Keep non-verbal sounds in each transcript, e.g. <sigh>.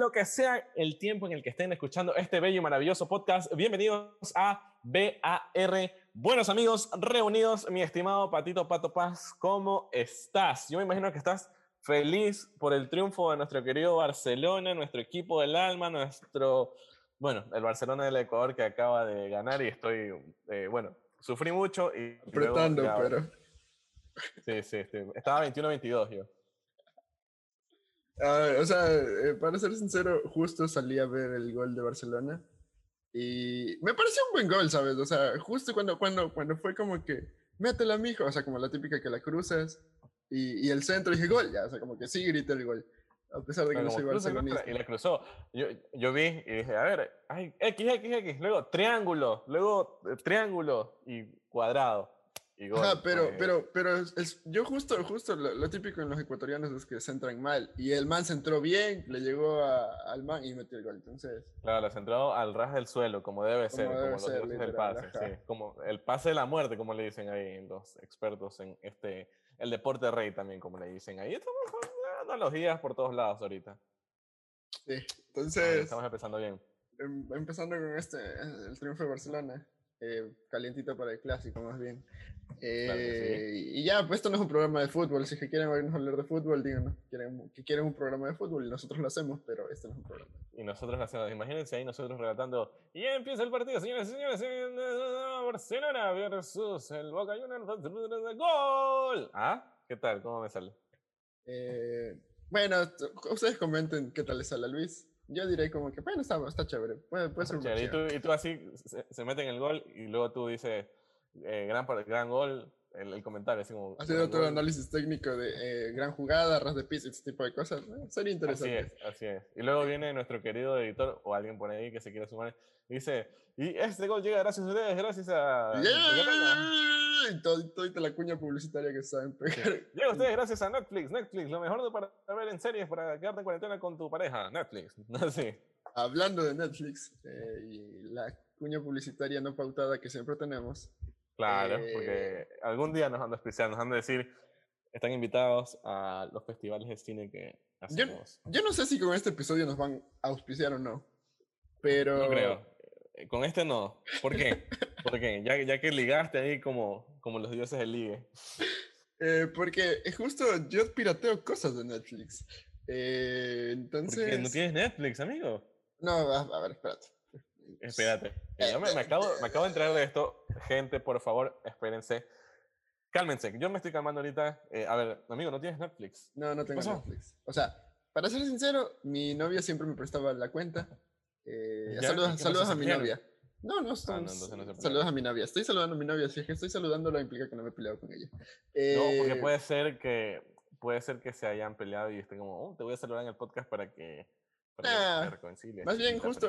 lo que sea el tiempo en el que estén escuchando este bello y maravilloso podcast. Bienvenidos a BAR. Buenos amigos reunidos, mi estimado Patito Pato Paz, ¿cómo estás? Yo me imagino que estás feliz por el triunfo de nuestro querido Barcelona, nuestro equipo del alma, nuestro, bueno, el Barcelona del Ecuador que acaba de ganar y estoy, eh, bueno, sufrí mucho y... Apretando, pero... Sí, sí, sí, estaba 21-22 yo. Ah, o sea, eh, para ser sincero, justo salí a ver el gol de Barcelona y me pareció un buen gol, ¿sabes? O sea, justo cuando, cuando, cuando fue como que, métela, mijo, o sea, como la típica que la cruzas y, y el centro, dije gol, ya, o sea, como que sí grité el gol, a pesar de que no soy barcelonista. Y la cruzó. Yo, yo vi y dije, a ver, ay, X, X, X, luego triángulo, luego eh, triángulo y cuadrado pero, pero, pero es, yo justo, justo lo, típico en los ecuatorianos es que centran mal. Y el man centró bien, le llegó al man y metió el gol. Entonces. Claro, le centró al ras del suelo, como debe ser, como ser, el pase. Sí, como el pase de la muerte, como le dicen ahí los expertos en este. El deporte rey también, como le dicen ahí. Estamos analogías por todos lados ahorita. Sí, entonces. Estamos empezando bien. Em, empezando con este, el triunfo de Barcelona. Eh, calientito para el clásico, más bien. Eh, y ya, pues esto no es un programa de fútbol. Si que quieren oírnos hablar de fútbol, díganos quieren, que quieren un programa de fútbol y nosotros lo hacemos, pero este no es un programa. Y nosotros lo hacemos. Imagínense ahí nosotros relatando. Y empieza el partido, señores y señores. Barcelona versus el Boca Juniors. ¡Gol! ¿Ah? ¿Qué tal? ¿Cómo me sale? Eh, bueno, ustedes comenten qué tal les sale a Luis yo diré como que, bueno, está, está chévere. Puede, puede ser un y, tú, y tú así se, mete en el gol y luego tú dices, eh, gran, gran gol, el, el, comentario. Así como, Haciendo todo el análisis técnico de eh, gran jugada, ras de piso, ese tipo de cosas. Sería interesante. Así es, así es. Y luego viene nuestro querido editor o alguien por ahí que se quiera sumar y dice, y este gol llega gracias a ustedes, gracias a... Y todo, toda la cuña publicitaria que saben pegar. Llega a ustedes gracias a Netflix. Netflix, lo mejor para ver en series para quedarte en cuarentena con tu pareja. Netflix. <laughs> sí. Hablando de Netflix eh, y la cuña publicitaria no pautada que siempre tenemos. Claro, porque eh, algún día nos han de auspiciar, nos han de decir, están invitados a los festivales de cine que hacemos. Yo, yo no sé si con este episodio nos van a auspiciar o no, pero... No creo. Eh, con este no. ¿Por qué? Porque ya, ya que ligaste ahí como, como los dioses del ligue. Eh, porque es justo yo pirateo cosas de Netflix. Eh, entonces. ¿No tienes Netflix, amigo? No, a, ver, espérate. Espérate. Yo me, me, acabo, me acabo de entrar de esto. Gente, por favor, espérense. Cálmense, yo me estoy calmando ahorita. Eh, a ver, amigo, ¿no tienes Netflix? No, no tengo Netflix. O sea, para ser sincero, mi novia siempre me prestaba la cuenta. Eh, saludos, saludos a mi novia. No, no, ah, saludos a mi novia. Estoy saludando a mi novia. Si es que estoy saludándola implica que no me he peleado con ella. no, porque eh, puede ser que puede ser que se hayan peleado y estén como, oh, te voy a saludar en el podcast para que, para ah, Más bien, justo,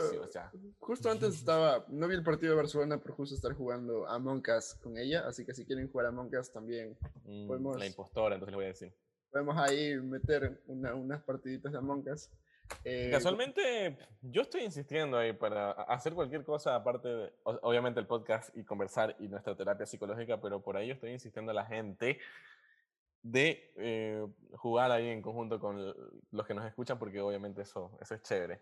justo antes estaba, no vi el partido de Barcelona por justo estar jugando a Us con ella, así que si quieren jugar a Us también mm, podemos... La impostora, entonces le voy a decir. Podemos ahí meter una, unas partiditas de Among Us. Eh, Casualmente, yo estoy insistiendo ahí para hacer cualquier cosa, aparte de, obviamente, el podcast y conversar y nuestra terapia psicológica, pero por ahí yo estoy insistiendo a la gente de eh, jugar ahí en conjunto con los que nos escuchan, porque obviamente eso, eso es chévere.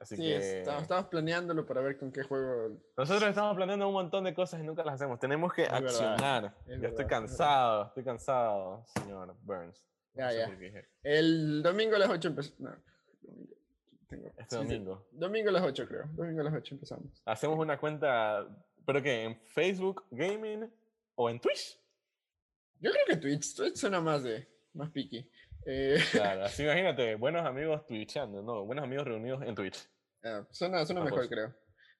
Así que... Estamos, planeándolo para ver con qué juego. Nosotros estamos planeando un montón de cosas y nunca las hacemos. Tenemos que accionar. ya estoy cansado, estoy cansado, señor Burns. Ya, ya. El domingo a las 8 empezamos. este domingo. Domingo a las 8, creo. Domingo a las 8 empezamos. Hacemos una cuenta, ¿pero qué? ¿En Facebook Gaming o en Twitch? Yo creo que Twitch. Twitch suena más de. más piqui. Eh, claro, <laughs> así imagínate, buenos amigos twitchando, ¿no? Buenos amigos reunidos en Twitch. Ah, suena suena mejor, creo.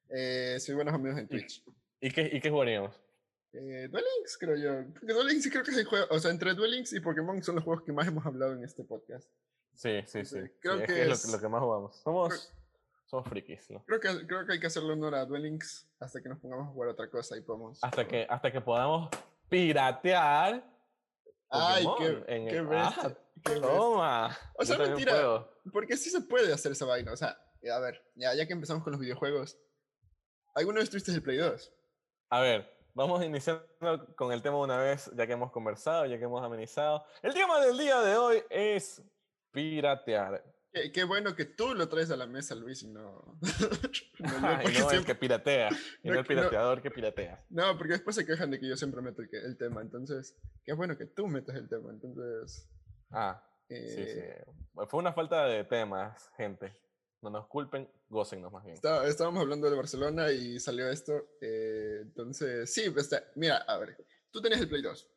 Eh, sí, buenos amigos en Twitch. ¿Y, qué, y qué jugaríamos? Eh, Duel Links, creo yo. Porque Duel Links creo que es el juego. O sea, entre Duel Links y Pokémon son los juegos que más hemos hablado en este podcast. Sí, sí, sí. Creo que es, lo, que más jugamos. Somos, somos frikis, ¿no? Creo que, creo que hay que hacerle honor a Duel Links hasta que nos pongamos a jugar otra cosa y podamos. Hasta que, hasta que podamos piratear. Ay, qué, qué, bestia, Toma. O sea, mentira. Porque sí se puede hacer esa vaina. O sea, a ver, ya, ya que empezamos con los videojuegos. ¿Alguna vez tuviste el Play 2? A ver, Vamos iniciando con el tema una vez, ya que hemos conversado, ya que hemos amenizado. El tema del día de hoy es piratear. Qué, qué bueno que tú lo traes a la mesa, Luis, y no. <laughs> no yo, y no el siempre- que piratea, <laughs> y no no el no- pirateador que piratea. no, porque después se quejan de que yo siempre meto el, el tema. Entonces, qué bueno que tú metas el tema. Entonces. Ah, sí, sí. eh, Fue una falta de temas, gente. No nos culpen, gócennos más bien. Está- estábamos hablando de Barcelona y salió esto. eh, entonces, sí, está- mira, a ver, tú tenías el Play 2.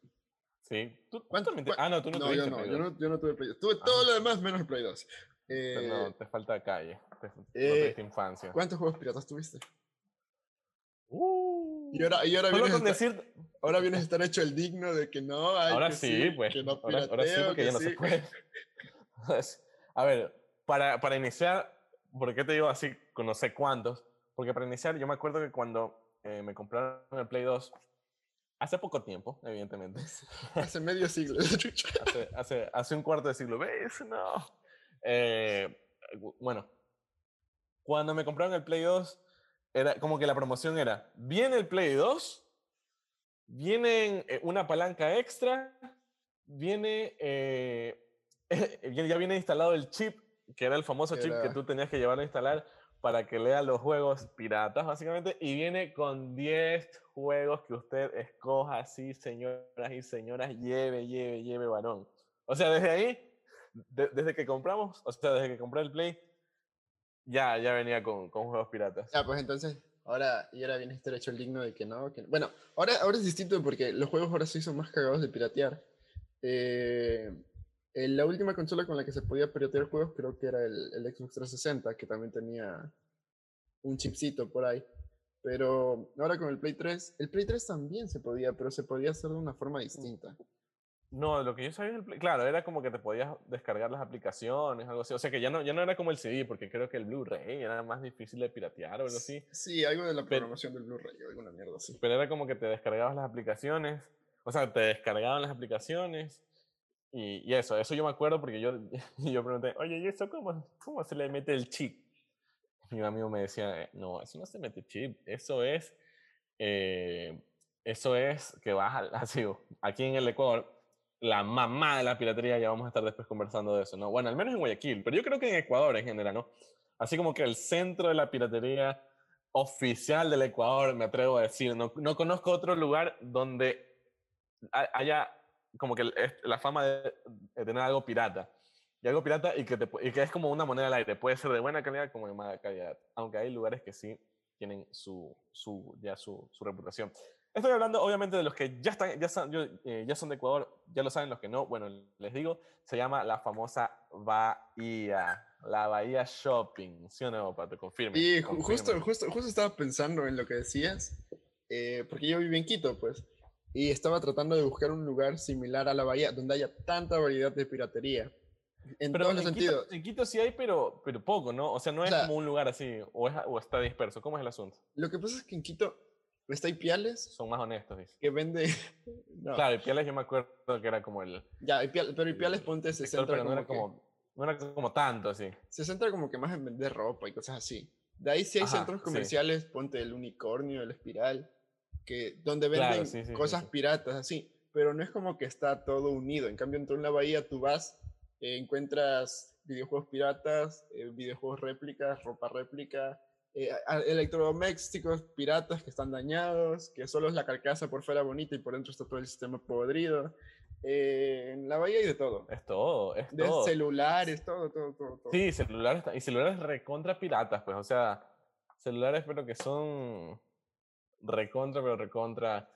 Sí. ¿Tú, tú ¿Cuánto- cuán- Ah, no, tú no, No, tuviste yo no, Play yo 2. no, yo no tuve Play 2. Tuve Ah. todo lo demás menos el Play 2. Eh, no, te falta calle. Te, no eh, infancia. ¿Cuántos juegos piratas tuviste? Uh, Y ahora, y ahora, vienes, con estar, decir. ahora vienes a estar hecho el digno de que no, ay, Ahora que sí, pues. que no ahora, ahora sí, porque que ya no se sí. puede. <laughs> a ver, para, para iniciar, ¿por qué te digo así no sé cuántos? Porque para iniciar, yo me acuerdo que cuando eh, me compraron el Play 2, hace poco tiempo, evidentemente, <laughs> Hace medio siglo. <laughs> hace, hace, hace un cuarto de siglo, ¿ves? No. Eh, bueno, cuando me compraron el Play 2, era como que la promoción era, viene el Play 2, viene eh, una palanca extra, viene, eh, <laughs> ya viene instalado el chip, que era el famoso chip que tú tenías que llevar a instalar para que lea los juegos piratas, básicamente, y viene con 10 juegos que usted escoja, así, señoras y señoras, lleve, lleve, lleve, varón. O sea, desde ahí, de- desde que compramos, o sea, desde que compré el Play, ya, ya venía con, con juegos piratas. Ya, pues entonces, ahora, y ahora vienes a estar hecho el digno de que no. Que... Bueno, ahora, ahora es distinto porque los juegos ahora sí son más cagados de piratear. Eh, eh, la última consola con la que se podía piratear juegos creo que era el, el Xbox 360, que también tenía un chipcito por ahí. Pero ahora con el Play 3, el Play 3 también se podía, pero se podía hacer de una forma distinta. No, lo que yo sabía claro, era como que te podías descargar las aplicaciones, algo así. O sea que ya no, ya no era como el CD, porque creo que el Blu-ray era más difícil de piratear o algo así. Sí, algo de la Pero- programación del Blu-ray alguna mierda así. Pero era como que te descargabas las aplicaciones, o sea, te descargaban las aplicaciones y, y eso, eso yo me acuerdo porque yo, <laughs> yo pregunté, oye, ¿y eso cómo, cómo se le mete el chip? Y un amigo me decía, "Eh, no, eso no se mete chip, eso es, eh, eso es que vas al- <laughs> así, aquí en el Ecuador, la mamá de la piratería, ya vamos a estar después conversando de eso, ¿no? Bueno, al menos en Guayaquil, pero yo creo que en Ecuador en general, ¿no? Así como que el centro de la piratería oficial del Ecuador, me atrevo a decir, no, no conozco otro lugar donde ha- haya como que la fama de, tener algo pirata. Y algo pirata y que, te y que es como una moneda al aire. Puede ser de buena calidad como de mala calidad. Aunque hay lugares que sí tienen su, su, ya su reputación. Estoy hablando obviamente de los que ya, están, ya, son, yo, eh, ya son de Ecuador, ya lo saben los que no. Bueno, les digo, se llama la famosa Bahía. La Bahía Shopping. ¿Sí o no, Pato? Confirme. Y confirme. justo, justo, justo estaba pensando en lo que decías, eh, porque yo viví en Quito, pues, y estaba tratando de buscar un lugar similar a la bahía, donde haya tanta variedad de piratería, en Pero todos los en Quito, sentidos. en Quito sí hay, pero, pero poco, ¿no? O sea, no es sea- como un lugar así, o, es, o está disperso. ¿Cómo es el asunto? Lo que pasa es que en Quito está Ipiales, Son más honestos, dice. que vende... <laughs> no, Claro, y Piales yo me acuerdo que era como el ya, pero Ipiales, ponte, se centra, pero no como era que, como, no era como tanto así. se centra como que más en vender ropa y cosas así. De ahí sí hay Ajá, centros sí. comerciales, ponte el unicornio, el espiral, que, donde venden sí, sí, sí, cosas sí. piratas, así. Pero no es como que está todo unido. En cambio, en toda la bahía tú vas, eh, encuentras videojuegos piratas, eh, videojuegos réplicas, ropa réplica, eh, electrodomésticos piratas que están dañados, que solo es la carcasa por fuera bonita y por dentro está todo el sistema podrido. Eh, en la bahía hay de todo. Es todo, es De todo. celulares, todo, todo, todo. todo. Sí, celulares, y celulares recontra piratas, pues, o sea, celulares pero que son recontra, pero recontra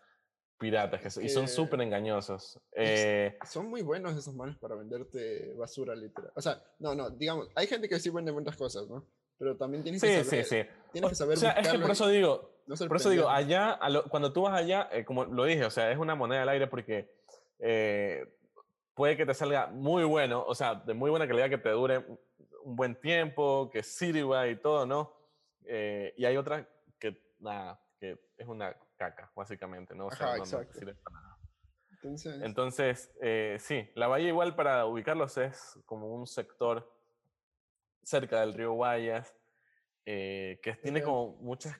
piratas, que, so- y son Que- súper engañosos. Eh, Son muy buenos esos manes para venderte basura, literal. O sea, no, no, digamos, hay gente que sí vende muchas cosas, ¿no? Pero también tienes sí, que sí, saber, sí. tienes que saber O sea, es que por eso digo, no Por eso digo, allá, a lo- cuando tú vas allá, eh, como lo dije, o sea, es una moneda al aire porque eh, puede que te salga muy bueno, o sea, de muy buena calidad, que te dure un- buen tiempo, que sirva y todo, ¿no? Eh, y hay otra que, nada, que es una caca, básicamente, ¿no? O sea, Ajá, no- sirve para nada. Entonces, Entonces, sí, la bahía igual para ubicarlos es como un sector cerca del río Guayas, eh, que tiene como muchas,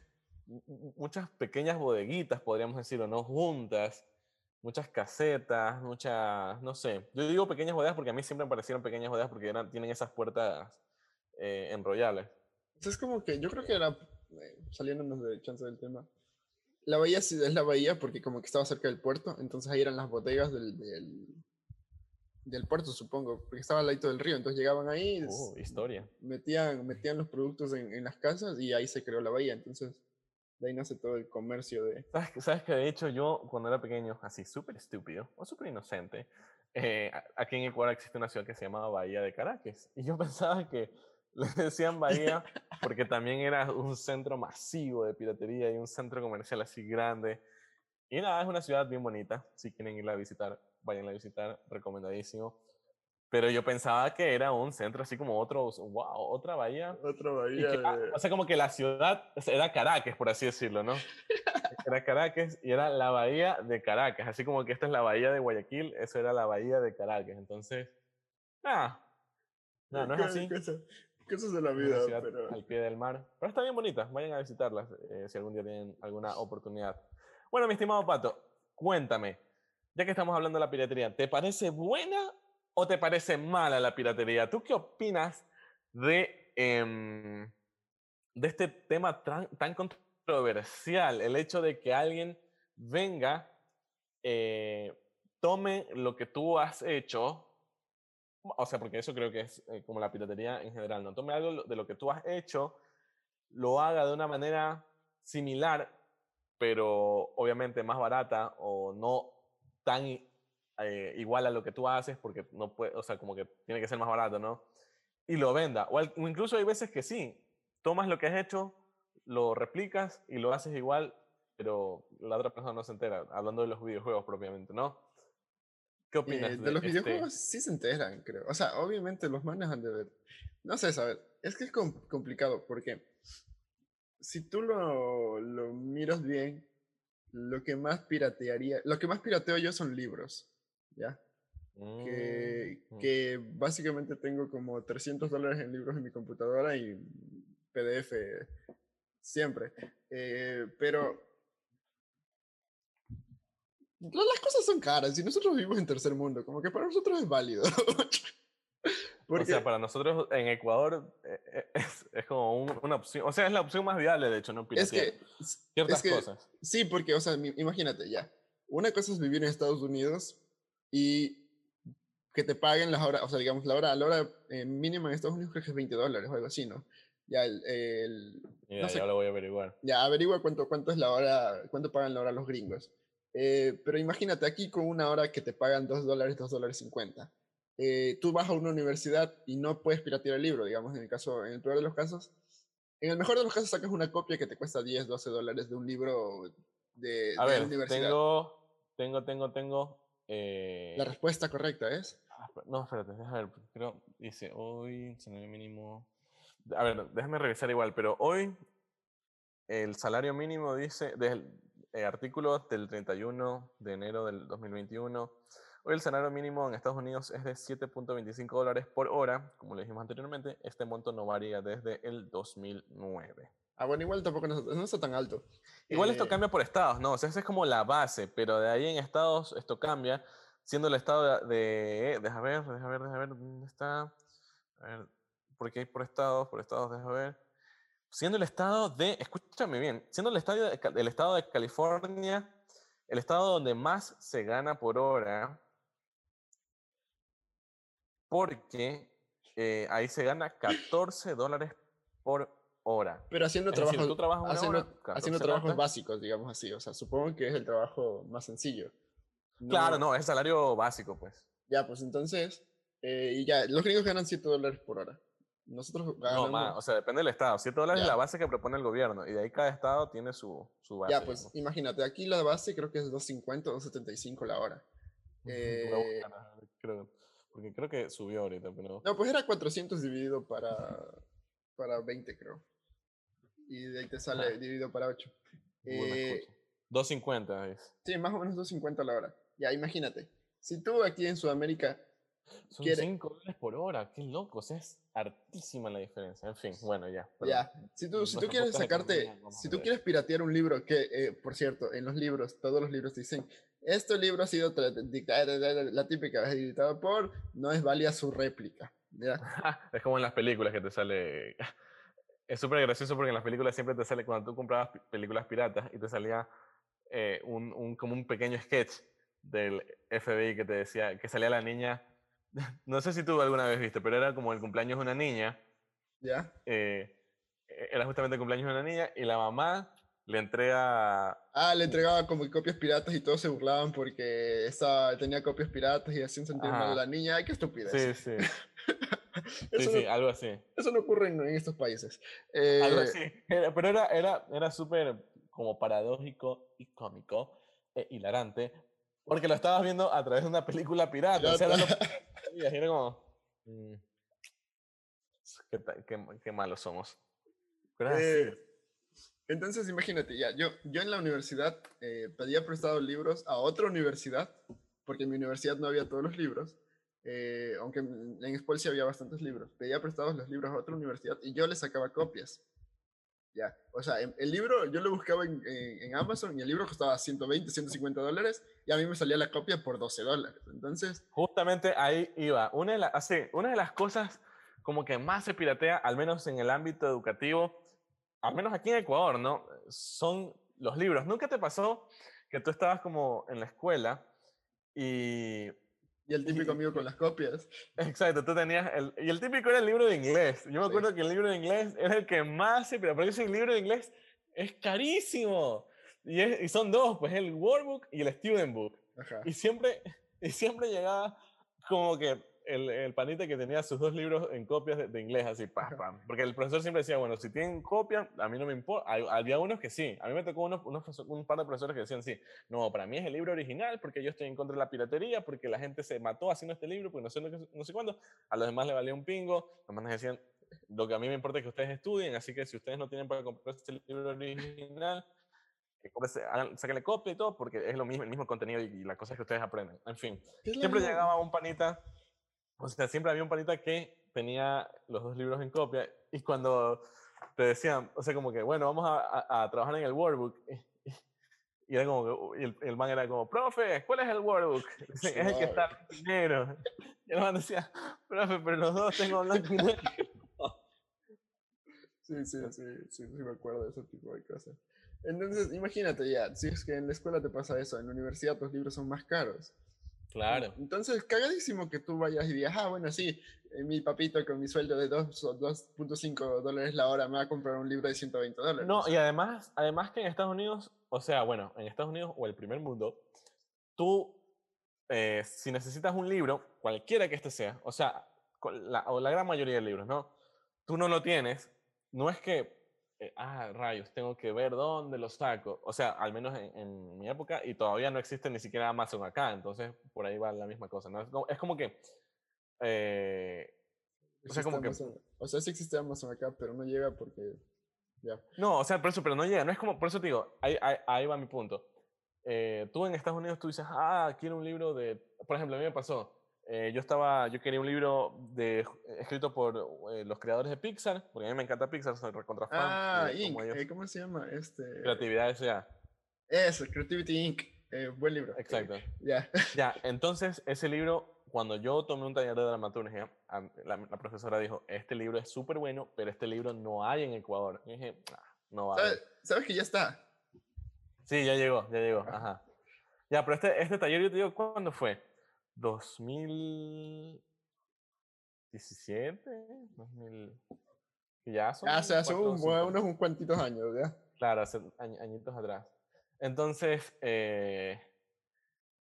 mu- mu- muchas pequeñas bodeguitas, podríamos decirlo, ¿no? Juntas, muchas casetas, muchas, no sé, yo digo pequeñas bodegas porque a mí siempre me parecieron pequeñas bodegas porque eran, tienen esas puertas eh, enrollables. Es como que yo creo que era, eh, saliéndonos de chance del tema, la bahía sí es la bahía porque como que estaba cerca del puerto, entonces ahí eran las bodegas del, del, del puerto, supongo, porque estaba al lado del río, entonces llegaban ahí, Uh, historia. metían, metían los productos en, en las casas y ahí se creó la bahía, entonces de ahí nace todo el comercio de... ¿Sabes, sabes que de hecho yo cuando era pequeño, así súper estúpido o súper inocente, eh, aquí en Ecuador existe una ciudad que se llamaba Bahía de Caracas. Y yo <laughs> pensaba que le decían Bahía <laughs> porque también era un centro masivo de piratería y un centro comercial así grande. Y nada, es una ciudad bien bonita. Si quieren irla a visitar, vayan a visitar, recomendadísimo. Pero yo pensaba que era un centro así como otro, wow, otra bahía Otra bahía que- ah, de... o sea, como que la ciudad era Caracas, por así decirlo, ¿no? <laughs> Era Caracas y era la bahía de Caracas. Así como que esta es la bahía de Guayaquil, eso era la bahía de Caracas. Entonces, nada. No, no es así. Cosas, cosas de la vida, pero... al pie del mar. Pero está bien bonita. Vayan a visitarlas eh, si algún día tienen alguna oportunidad. Bueno, mi estimado Pato, cuéntame. Ya que estamos hablando de la piratería, ¿te parece buena o te parece mala la piratería? ¿Tú qué opinas de, em, de este tema tan, controversial? El hecho de que alguien venga, eh, tome lo que tú has hecho, o sea, porque eso creo que es eh, como la piratería en general, ¿no? Tome algo de lo que tú has hecho, lo haga de una manera similar, pero obviamente más barata o no tan eh, igual a lo que tú haces, porque no puede, o sea, como que tiene que ser más barato, ¿no? Y lo venda. O, al- o incluso hay veces que sí, tomas lo que has hecho, lo replicas y lo haces igual, pero la otra persona no se entera, hablando de los videojuegos propiamente, ¿no? ¿Qué opinas Eh, de los este- videojuegos sí se enteran, creo. O sea, obviamente los manes han de ver. No sé, saber. Es que es com- complicado porque si tú lo, lo miras bien, lo que más piratearía, lo que más pirateo yo son libros, ¿ya? Que, Mm, que básicamente tengo como 300 dólares en libros en mi computadora y PDF siempre. Eh, pero la- las cosas son caras y nosotros vivimos en tercer mundo, como que para nosotros es válido. <laughs> O sea, para nosotros en Ecuador eh, eh, <laughs> es, es como un- una opción, o sea, es la opción más viable, de hecho, no es piratear que, ciertas es que cosas. sí, porque, o sea, imagínate ya, una cosa es vivir en Estados Unidos y que te paguen las horas, o sea, digamos, la hora, la hora eh, mínima en Estados Unidos creo que es 20 dólares o algo así, ¿no? Ya, el, el- Ya, no sé. ya lo voy a averiguar. ya averigua cuánto, cuánto es la hora, cuánto pagan la hora los gringos. Eh, pero imagínate aquí con una hora que te pagan 2 dólares, 2 dólares 50. Eh, tú vas a una universidad y no puedes piratear el libro, digamos, en el caso, en el peor de los casos. En el mejor de los casos sacas una copia que te cuesta 10, 12 dólares de un libro de, A de ver, la universidad. tengo, tengo, tengo, tengo. eh, La respuesta correcta es. ah, No, espérate, déjame ver. Creo, dice hoy, salario mínimo. A ver, déjame revisar igual, pero hoy el salario mínimo dice, del eh, artículo del 31 de enero del 2021, hoy el salario mínimo en Estados Unidos es de 7.25 dólares por hora. Como le dijimos anteriormente, este monto no varía desde el 2009. Ah, bueno, igual tampoco no, no está tan alto. Igual esto Eh, cambia por estados, ¿no? O sea, esa es como la base, pero de ahí en estados esto cambia, siendo el estado de... de deja ver, deja ver, deja ver, ¿dónde está? A ver, porque hay por estados, por estados, deja ver. Siendo el estado de, escúchame bien, siendo el, estadio de el estado de California, el estado donde más se gana por hora, porque eh, ahí se gana 14 dólares por hora. Pero haciendo Es decir, trabajas una haciendo, hora, 14 haciendo trabajos básicos, digamos así. O sea, supongo que es el trabajo más sencillo. Claro, no, es salario básico, pues. Ya, pues entonces, eh, y ya, los gringos ganan 7 dólares por hora. Nosotros No, ganamos. más, o sea, depende del estado. 7 dólares es la base que propone el gobierno y de ahí cada estado tiene su, su base. ya, pues digamos. imagínate, aquí la base creo que es 2.50 o 2.75 la hora. Eh, creo, porque creo que subió ahorita, pero... No, pues era 400 dividido para, para 20, creo. Y de ahí te sale Ajá. dividido para 8. Google me Eh, escucha. 250 es. sí, más o menos 2.50 la hora. Ya, imagínate. Si tú aquí en Sudamérica Son quiere- 5 dólares por hora, qué loco, o sea, es hartísima la diferencia. En fin, bueno, ya. Ya, si tú, si tú quieres sacarte, economía, si tú quieres piratear un libro, que eh, por cierto, en los libros, todos los libros dicen, este libro ha sido la típica, es editado por, no es válida su réplica, Ya. <laughs> es como en las películas que te sale. <laughs> Es súper gracioso porque en las películas siempre te sale cuando tú comprabas películas piratas y te salía eh, un, un- como un pequeño sketch del FBI que te decía que salía la niña. <laughs> No sé si tú alguna vez viste, pero era como el cumpleaños de una niña. ¿Ya? eh, era justamente el cumpleaños de una niña y la mamá le entrega. Ah, le entregaba como que copias piratas y todos se burlaban porque estaba, tenía copias piratas y hacían sentir mal a la niña. Ay, qué estupidez. Sí, sí. <laughs> Sí, eso, sí, no, algo así. eso no ocurre en, en estos países. Algo Eh, así. Era- pero era, era, era súper como paradójico y cómico e hilarante, porque lo estabas viendo a través de una película pirata. O sea, era, lo pirata. que <laughs> veías y era como. mm, qué, ta- qué- qué malos somos. Eh, entonces, imagínate, ya, yo, yo en la universidad eh, pedía prestado libros a otra universidad, porque en mi universidad no había todos los libros, eh, aunque en sí había bastantes libros. Pedía prestados los libros a otra universidad y yo les sacaba copias. Ya, o sea, en- el libro yo lo buscaba en, en- Amazon y el libro costaba 120, 150 dólares y a mí me salía la copia por 12 dólares. Entonces, Justamente ahí iba. Una de, las así, una de las cosas como que más se piratea, al menos en el ámbito educativo, al menos aquí en Ecuador, ¿no? Son los libros. ¿Nunca te pasó que tú estabas como en la escuela y... y el típico amigo con las copias. <laughs> Exacto, tú tenías... El, y el típico era el libro de inglés. Yo me Sí. acuerdo que el libro de inglés era el que más se piratea, porque ese libro de inglés es carísimo. Y, es- y son dos, pues el Workbook y el Student Book. Ajá. Y siempre, y siempre llegaba como que el, el panita que tenía sus dos libros en copias de, de inglés, así, pa, Ajá. pa. Porque el profesor siempre decía, bueno, si tienen copia, a mí no me importa. Hay- Había unos que sí. A mí me tocó unos, unos un par de profesores que decían, sí, no, para mí es el libro original porque yo estoy en contra de la piratería, porque la gente se mató haciendo este libro, porque no sé, no, no sé cuándo. A los demás le valía un pingo. Los demás decían, lo que a mí me importa es que ustedes estudien, así que si ustedes no tienen para comprar este libro original, sáquenle copia y todo, porque es lo mismo, el mismo contenido y, y las cosas que ustedes aprenden. En fin, ¿Qué es la siempre llegaba un panita, o sea, siempre había un panita que tenía los dos libros en copia y cuando te decían, o sea, como que, bueno, vamos a, a- a trabajar en el workbook. Y, <laughs> y era como que, y el, el man era como, profe, ¿cuál es el workbook? <laughs> Dicen, es el que está en negro. Y el man decía, profe, pero los dos tengo blanco y negro. <laughs> Sí, sí, sí, sí, sí, me acuerdo de ese tipo de cosas. Entonces, imagínate ya, si es que en la escuela te pasa eso, en la universidad los libros son más caros. Claro. Entonces, cagadísimo que tú vayas y digas, ah, bueno, sí, eh, mi papito con mi sueldo de dos- o 2.5 dólares la hora me va a comprar un libro de 120 dólares. No, y además, además que en Estados Unidos, o sea, bueno, en Estados Unidos o el primer mundo, tú, eh, si necesitas un libro, cualquiera que este sea, o sea, la, o la gran mayoría de libros, ¿no? Tú no lo tienes, no es que, eh, ah, rayos, tengo que ver dónde lo saco, o sea, al menos en, en mi época, y todavía no existe ni siquiera Amazon acá, entonces por ahí va la misma cosa, ¿no? Es como, es como que... eh, o sea, como que- Amazon- O sea, sí existe Amazon acá, pero no llega porque... Ya. No, o sea, por eso, pero no llega. No es como, por eso te digo, ahí, ahí, ahí va mi punto. Eh, tú en Estados Unidos tú dices, ah, quiero un libro de, por ejemplo, a mí me pasó. Eh, yo estaba, yo quería un libro de, escrito por eh, los creadores de Pixar, porque a mí me encanta Pixar, soy recontra fan. Ah, y Inc. ellos- eh, ¿Cómo se llama? Este... Creatividad S.A. Eso, Creativity Inc. Eh, buen libro. eh, Exacto. Ya. <laughs> Ya, entonces ese libro, cuando yo tomé un taller de dramaturgia, la, la profesora dijo, este libro es súper bueno, pero este libro no hay en Ecuador. Y dije, "Ah, no va a haber". ¿Sabes, sabes que ya está? Sí, ya llegó, ya llegó, Ajá. ajá. Ya, pero este, este taller, yo te digo, ¿cuándo fue? ¿2017? ¿2000? que Ya son Hace, hace cuatro o un, cinco- unos un cuantitos años, ¿ya? Claro, hace añ- añitos atrás. Entonces, eh,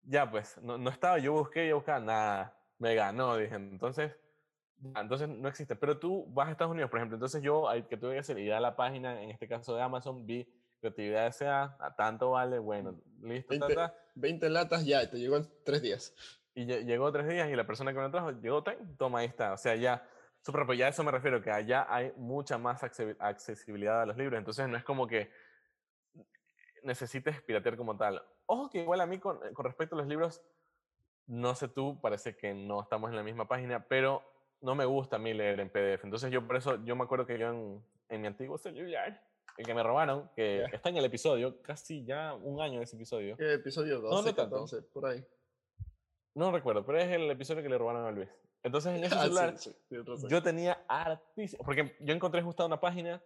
ya pues, no, no estaba, yo busqué, yo buscaba, nada, me ganó, dije, entonces, entonces no existe. Pero tú vas a Estados Unidos, por ejemplo, entonces yo, que tuve que hacer, ir a la página, en este caso de Amazon, vi creatividad SA, a tanto vale, bueno, listo, ta, 20, ta. 20 latas ya, te llegó en tres días. Y lle- llegó tres días y la persona que me lo trajo llegó, tan, toma, ahí está. O sea, ya, súper, pero ya a eso me refiero, que allá hay mucha más acce- accesibilidad a los libros. Entonces no es como que necesites piratear como tal. Ojo que igual a mí con, con respecto a los libros, no sé tú, parece que no estamos en la misma página, pero no me gusta a mí leer en PDF. Entonces yo por eso, yo me acuerdo que yo en, en mi antiguo celular, el que me robaron, que Ya. está en el episodio, casi ya un año de ese episodio. ¿Qué episodio 12, no tanto. 14, por ahí. No recuerdo, pero es el episodio que le robaron a Luis. Entonces en <laughs> ese Ah, sí, celular sí, yo tenía hartísimo, porque yo encontré justo una página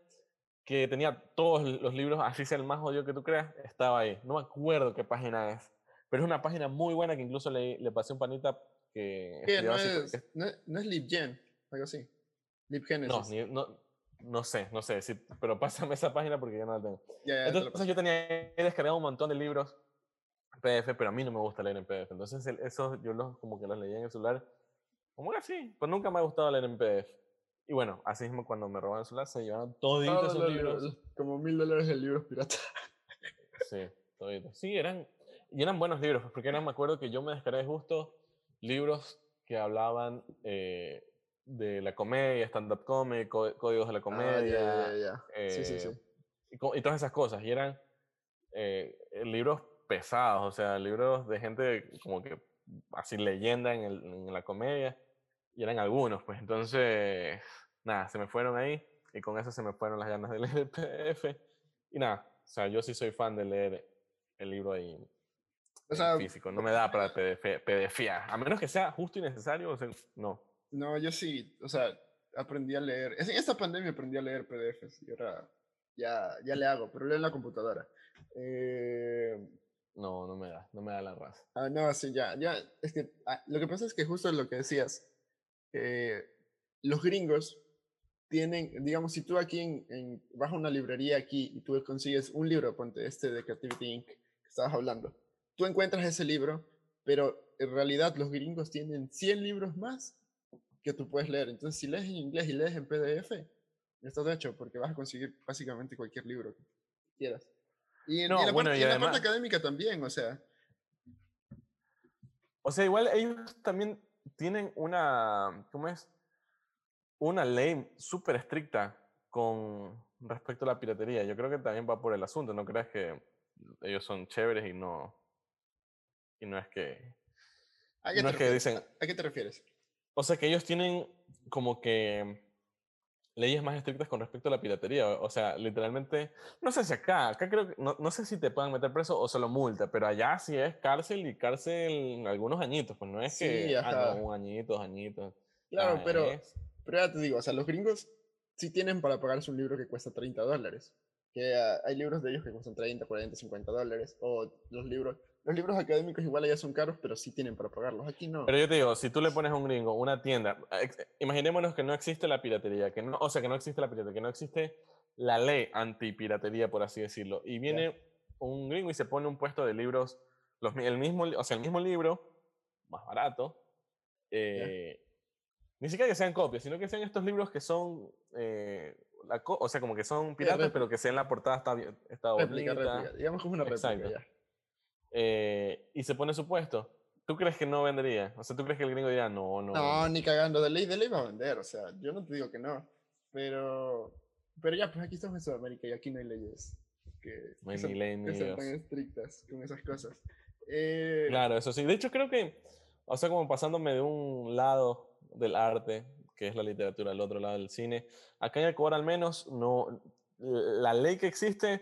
que tenía todos los libros, así sea el más odio que tú creas, estaba ahí. No me acuerdo qué página es, pero es una página muy buena que incluso le, le pasé un panita que ¿Qué? No es, no, no es LibGen, algo así. LibGenesis. No, no, no sé, no sé, pero <laughs> pásame esa página porque yo no la tengo. Ya, ya, te Entonces yo tenía he descargado un montón de libros PDF, pero a mí no me gusta leer en PDF. Entonces el- esos yo los como que los leía en el celular, como que así, pues nunca me ha gustado leer en PDF. Y bueno, así mismo cuando me robaron el celular se llevaron toditos Todos esos los libros. libros, como mil dólares de libros piratas. Sí, toditos. Sí, eran, y eran buenos libros, pues, porque eran, me acuerdo que yo me descargué justo libros que hablaban eh, de la comedia, stand-up comedy, có- códigos de la Ah, comedia, ya, ya, ya. sí, sí, sí. eh, y, y todas esas cosas. Y eran eh, libros pesados, o sea, libros de gente como que así leyenda en, el- en la comedia. Y eran algunos, pues entonces, nada, se me fueron ahí y con eso se me fueron las ganas de <laughs> leer el PDF. Y nada, o sea, yo sí soy fan de leer el libro ahí O sea, físico. No me da para PDF, PDFear. A menos que sea justo y necesario, o sea, no. no, yo sí, o sea, aprendí a leer. En esta pandemia aprendí a leer PDFs y ahora ya, ya le hago, pero leo en la computadora. Eh, No, no me da, no me da la raza. Ah, no, sí, ya, ya. Es que ah, lo que pasa es que justo lo que decías, eh, los gringos tienen, digamos, si tú aquí en, en- vas a una librería aquí y tú consigues un libro, ponte este de Creativity Inc. que estabas hablando, tú encuentras ese libro, pero en realidad los gringos tienen 100 libros más que tú puedes leer. Entonces, si lees en inglés y lees en PDF, estás hecho porque vas a conseguir básicamente cualquier libro que quieras. Y en, y No, en la, bueno, parte, y la parte académica también, o sea. O sea, igual ellos también tienen una, ¿cómo es? Una ley súper estricta con respecto a la piratería. Yo creo que también va por el asunto. No creas que ellos son chéveres y no, y no es que, ¿A qué, No te es que dicen- ¿A- ¿A qué te refieres? o sea, que ellos tienen como que leyes más estrictas con respecto a la piratería. O sea, literalmente, no sé si acá, acá creo que, no, no sé si te puedan meter preso o solo multa, pero allá sí es cárcel y cárcel algunos añitos, pues no es Sí, que, ah, no, un añito, dos añitos. Claro, Ah, pero, es- pero ya te digo, o sea, los gringos sí tienen para pagarse un libro que cuesta 30 dólares. Que ah, hay libros de ellos que cuestan 30, 40, 50 dólares. O los libros, los libros académicos igual allá son caros, pero sí tienen para pagarlos. Aquí no. Pero yo te digo, si tú le pones a un gringo una tienda, imaginémonos que no existe la piratería, que no, o sea, que no existe la piratería, que no existe la ley antipiratería, por así decirlo, y viene un gringo y se pone un puesto de libros, los, el mismo, o sea, el mismo libro, más barato, eh, ni siquiera que sean copias, sino que sean estos libros que son, eh, la o sea, como que son piratas, pero que sea en la portada está, está réplica, bonita. réplica. Digamos que es una réplica Exacto. ya. Eh, y se pone su puesto. ¿Tú crees que no vendería? O sea, ¿tú crees que el gringo diría, no, no? No, ni cagando. De ley, de ley va a vender. O sea, yo no te digo que no. Pero, pero ya, pues aquí estamos en Sudamérica y aquí no hay leyes que, No hay que son, ni ley ni que Dios. tan estrictas con esas cosas. Eh, Claro, eso sí. De hecho, creo que, o sea, como pasándome de un lado del arte, que es la literatura, al otro lado del cine, acá en Ecuador al menos, no, la ley que existe,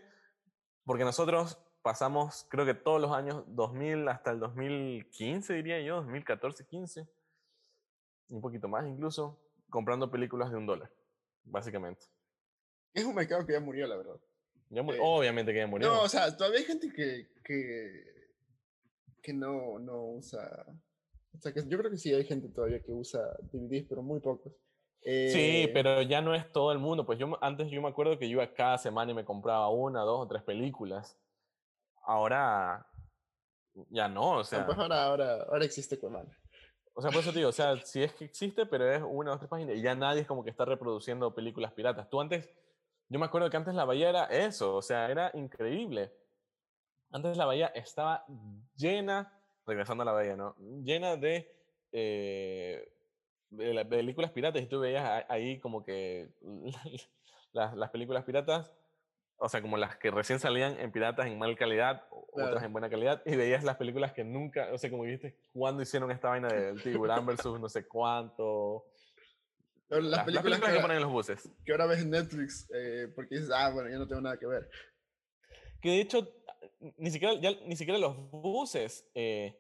porque nosotros pasamos, creo que todos los años, 2000 hasta el 2015, diría yo, 2014, 15, un poquito más incluso, comprando películas de un dólar, básicamente. Es un mercado que ya murió, la verdad. Ya Eh, obviamente que ya murió. No, o sea, todavía hay gente que, que, que no, no usa. O sea, que yo creo que sí hay gente todavía que usa DVDs, pero muy pocos. Sí, Eh, pero ya no es todo el mundo. Pues yo antes yo me acuerdo que yo iba cada semana y me compraba una, dos o tres películas. Ahora ya no, o sea, Pues ahora, ahora, ahora existe Cuevana. o sea, por eso te digo, o sea, sí es que existe, pero es una dos tres páginas y ya nadie es como que está reproduciendo películas piratas. Tú antes, yo me acuerdo que antes la bahía era eso, o sea, era increíble. Antes la bahía estaba llena, regresando a la bahía, ¿no? Llena de, eh, de la- películas piratas y tú veías ahí como que <laughs> las, las películas piratas, o sea, como las que recién salían en piratas en mal calidad, o- otras Claro. en buena calidad, y veías las películas que nunca, o sea, como dijiste, cuando hicieron esta vaina del tiburón versus no sé cuánto. Las, las películas, películas que que, ponen en los buses. que ahora ves en Netflix, eh, porque dices, ah, bueno, yo no tengo nada que ver. Que de hecho, ni siquiera, ya, ni siquiera los buses eh,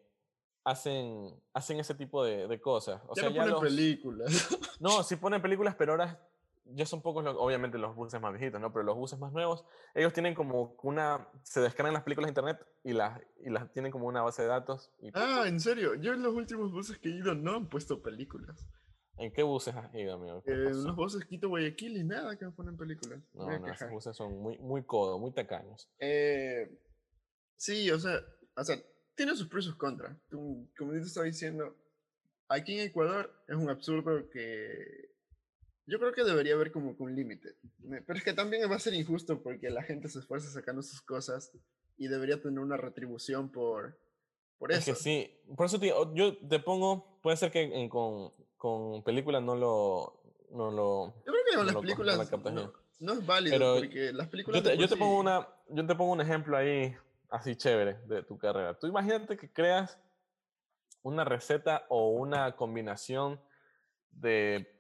hacen, hacen ese tipo de, de cosas. O ya sea, no ya ponen los, películas. no, <laughs> sí ponen películas, pero ahora ya son pocos, los- obviamente los buses más viejitos, ¿no? Pero los buses más nuevos, ellos tienen como una, se descargan las películas de internet y las, y las tienen como una base de datos. Y, ah, en serio, yo en los últimos buses que he ido no han puesto películas. ¿En qué buses has ido, amigo? ¿Qué Eh, los buses Quito Guayaquil y nada que ponen películas. No, no, esos buses son muy, muy codo, muy tacaños. Eh, sí, o sea, o sea, tiene sus pros y sus contras. Tú, como yo te estaba diciendo, aquí en Ecuador es un absurdo que yo creo que debería haber como un límite. Pero es que también va a ser injusto porque la gente se esfuerza sacando sus cosas y debería tener una retribución por, por Es eso. que sí, por eso te yo te pongo, puede ser que en- con, con películas no lo, no lo, Yo creo que con no las películas no, es válido Pero porque las películas Yo te, yo pongo una, yo te pongo un ejemplo ahí así chévere de tu carrera. Tú imagínate que creas una receta o una combinación de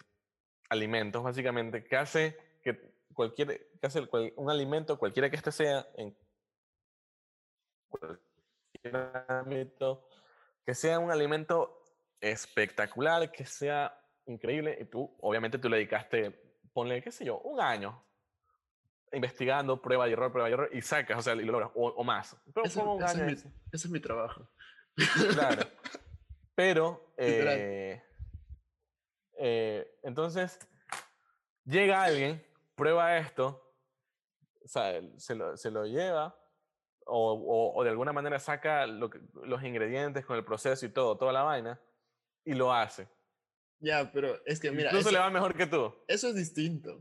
alimentos, básicamente, que hace que cualquier, que hace cual- un alimento, cualquiera que este sea, en cualquier ámbito, que sea un alimento espectacular, que sea increíble, y tú, obviamente, tú le dedicaste, ponle, qué sé yo, un año investigando, prueba y error, prueba y error, y sacas, o sea, y lo logras, o, o más. Pero Ese, pongo un ese año es mi, ese es mi trabajo. Claro. <laughs> Pero, eh, eh, entonces, llega alguien, prueba esto, o sea, se lo, se lo lleva, o, o- o de alguna manera saca lo que- los ingredientes con el proceso y todo, toda la vaina, y lo hace. Ya, pero es que mira, Incluso eso, le va mejor que tú. eso es distinto.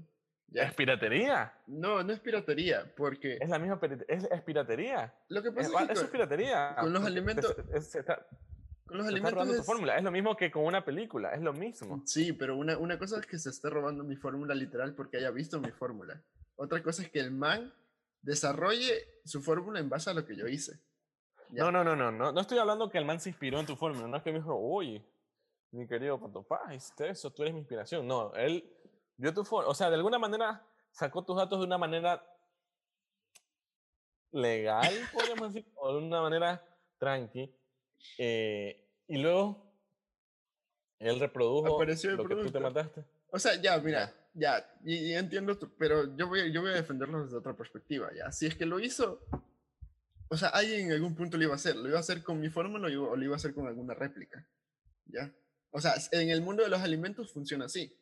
¿Es piratería? No, no es piratería, porque Es la misma es, es piratería. lo que Es- pasa es, va- que eso es con, piratería. con los alimentos- es- está, con los se está robando tu es- fórmula. Es lo mismo que con una película, es lo mismo. Sí, pero una, una cosa es que se esté robando mi fórmula literal porque haya visto mi fórmula. Otra cosa es que el man desarrolle su fórmula en base a lo que yo hice. No, no, no, no, no. No estoy hablando que el man se inspiró en tu fórmula. No es que me dijo, uy, mi querido Patopá, hiciste eso, tú eres mi inspiración. No, él vio tu fórmula. O sea, de alguna manera sacó tus datos de una manera legal, podríamos decir, o de una manera tranqui. eh, y luego él reprodujo Apareció el lo que tú te producto. mataste. O sea, ya, mira, ya, y, y entiendo, tu- pero yo voy, a- yo voy a defenderlo desde otra perspectiva, ya. Si es que lo hizo, o sea, alguien en algún punto lo iba a hacer, lo iba a hacer con mi fórmula o lo iba a hacer con alguna réplica, ya. O sea, en el mundo de los alimentos funciona así,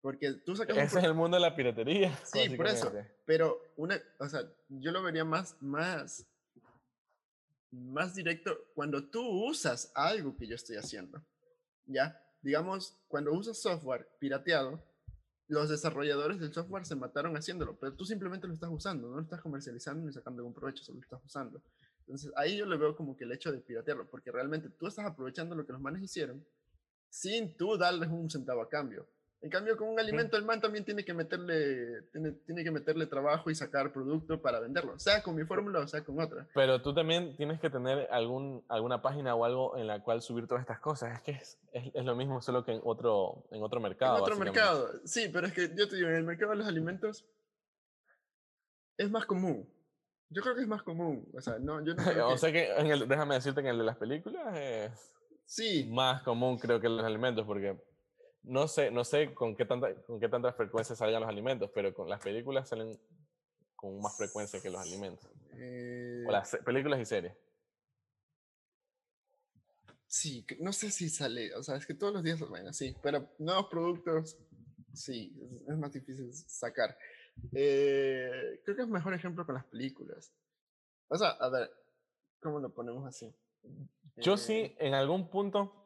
porque tú sacas Ese es el mundo de la piratería. Sí, por eso. Pero una, o sea, yo lo vería más, más, más directo cuando tú usas algo que yo estoy haciendo. ¿Ya? Digamos, cuando usas software pirateado, los desarrolladores del software se mataron haciéndolo, pero tú simplemente lo estás usando, no lo estás comercializando ni sacando algún provecho, solo lo estás usando. Entonces ahí yo le veo como que el hecho de piratearlo, porque realmente tú estás aprovechando lo que los manes hicieron sin tú darles un centavo a cambio. En cambio, con un alimento, el man también tiene que meterle, tiene, tiene que meterle trabajo y sacar producto para venderlo, sea con mi fórmula o sea con otra. Pero tú también tienes que tener algún, alguna página o algo en la cual subir todas estas cosas. Es que es, es, es lo mismo, solo que en otro, en otro mercado. en otro mercado, sí, pero es que yo te digo, en el mercado de los alimentos es más común. Yo creo que es más común. O sea, no, yo no creo <laughs> o que- sea que, en el, déjame decirte que en el de las películas es Sí, más común, creo que en los alimentos, porque no sé, no sé con qué tanta, con qué tanta frecuencia salgan los alimentos, pero con las películas salen con más frecuencia que los alimentos. eh, O las películas y series. sí, no sé si sale, o sea, es que todos los días, bueno, sí, pero nuevos productos, sí, es, es más difícil sacar. Eh, creo que es mejor ejemplo con las películas. O sea, a ver, ¿cómo lo ponemos así? Yo Eh, sí, en algún punto,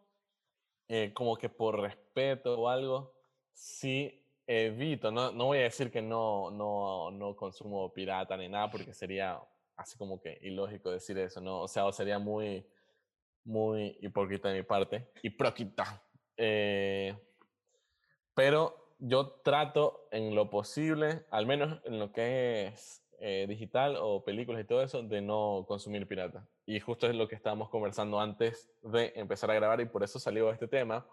eh, como que por respeto o algo, sí evito, no, no voy a decir que no, no, no consumo pirata ni nada, porque sería así como que ilógico decir eso, ¿no? O sea, sería muy, muy hipócrita de mi parte. Hipócrita. Eh, pero yo trato en lo posible, al menos en lo que es eh, digital o películas y todo eso, de no consumir pirata. Y justo es lo que estábamos conversando antes de empezar a grabar y por eso salió este tema.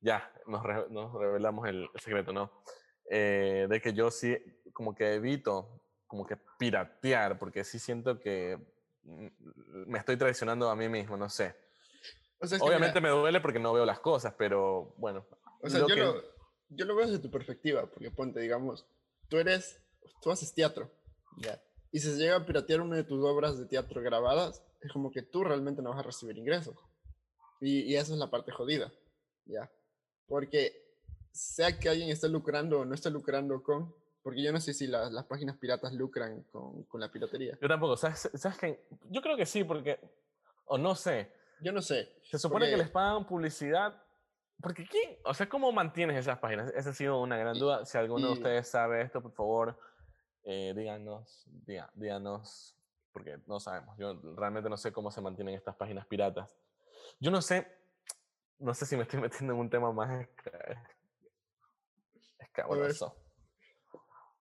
Ya, nos, re- nos revelamos el, el secreto, ¿no? Eh, de que yo sí como que evito como que piratear, porque sí siento que mm, me estoy traicionando a mí mismo, no sé. O sea, Obviamente mira, me duele porque no veo las cosas, pero bueno. o sea, lo yo, que- lo, yo lo veo desde tu perspectiva, porque ponte, digamos, tú eres, tú haces teatro, ¿ya? Y si se llega a piratear una de tus obras de teatro grabadas, es como que tú realmente no vas a recibir ingresos. Y, y esa es la parte jodida, ¿ya? Porque sea que alguien esté lucrando o no esté lucrando con, porque yo no sé si las, las páginas piratas lucran con, con la piratería. Yo tampoco, ¿sabes? ¿sabes qué? Yo creo que sí, porque, o no sé, Yo no sé. se supone que porque- les pagan publicidad. Porque ¿quién? O sea, ¿cómo mantienes esas páginas? Esa ha sido una gran Y- duda. Si alguno de y- ustedes sabe esto, por favor, eh, díganos, diga- díganos, porque no sabemos. Yo realmente no sé cómo se mantienen estas páginas piratas. Yo no sé, no sé si me estoy <laughs> metiendo en un tema más esca- escabroso.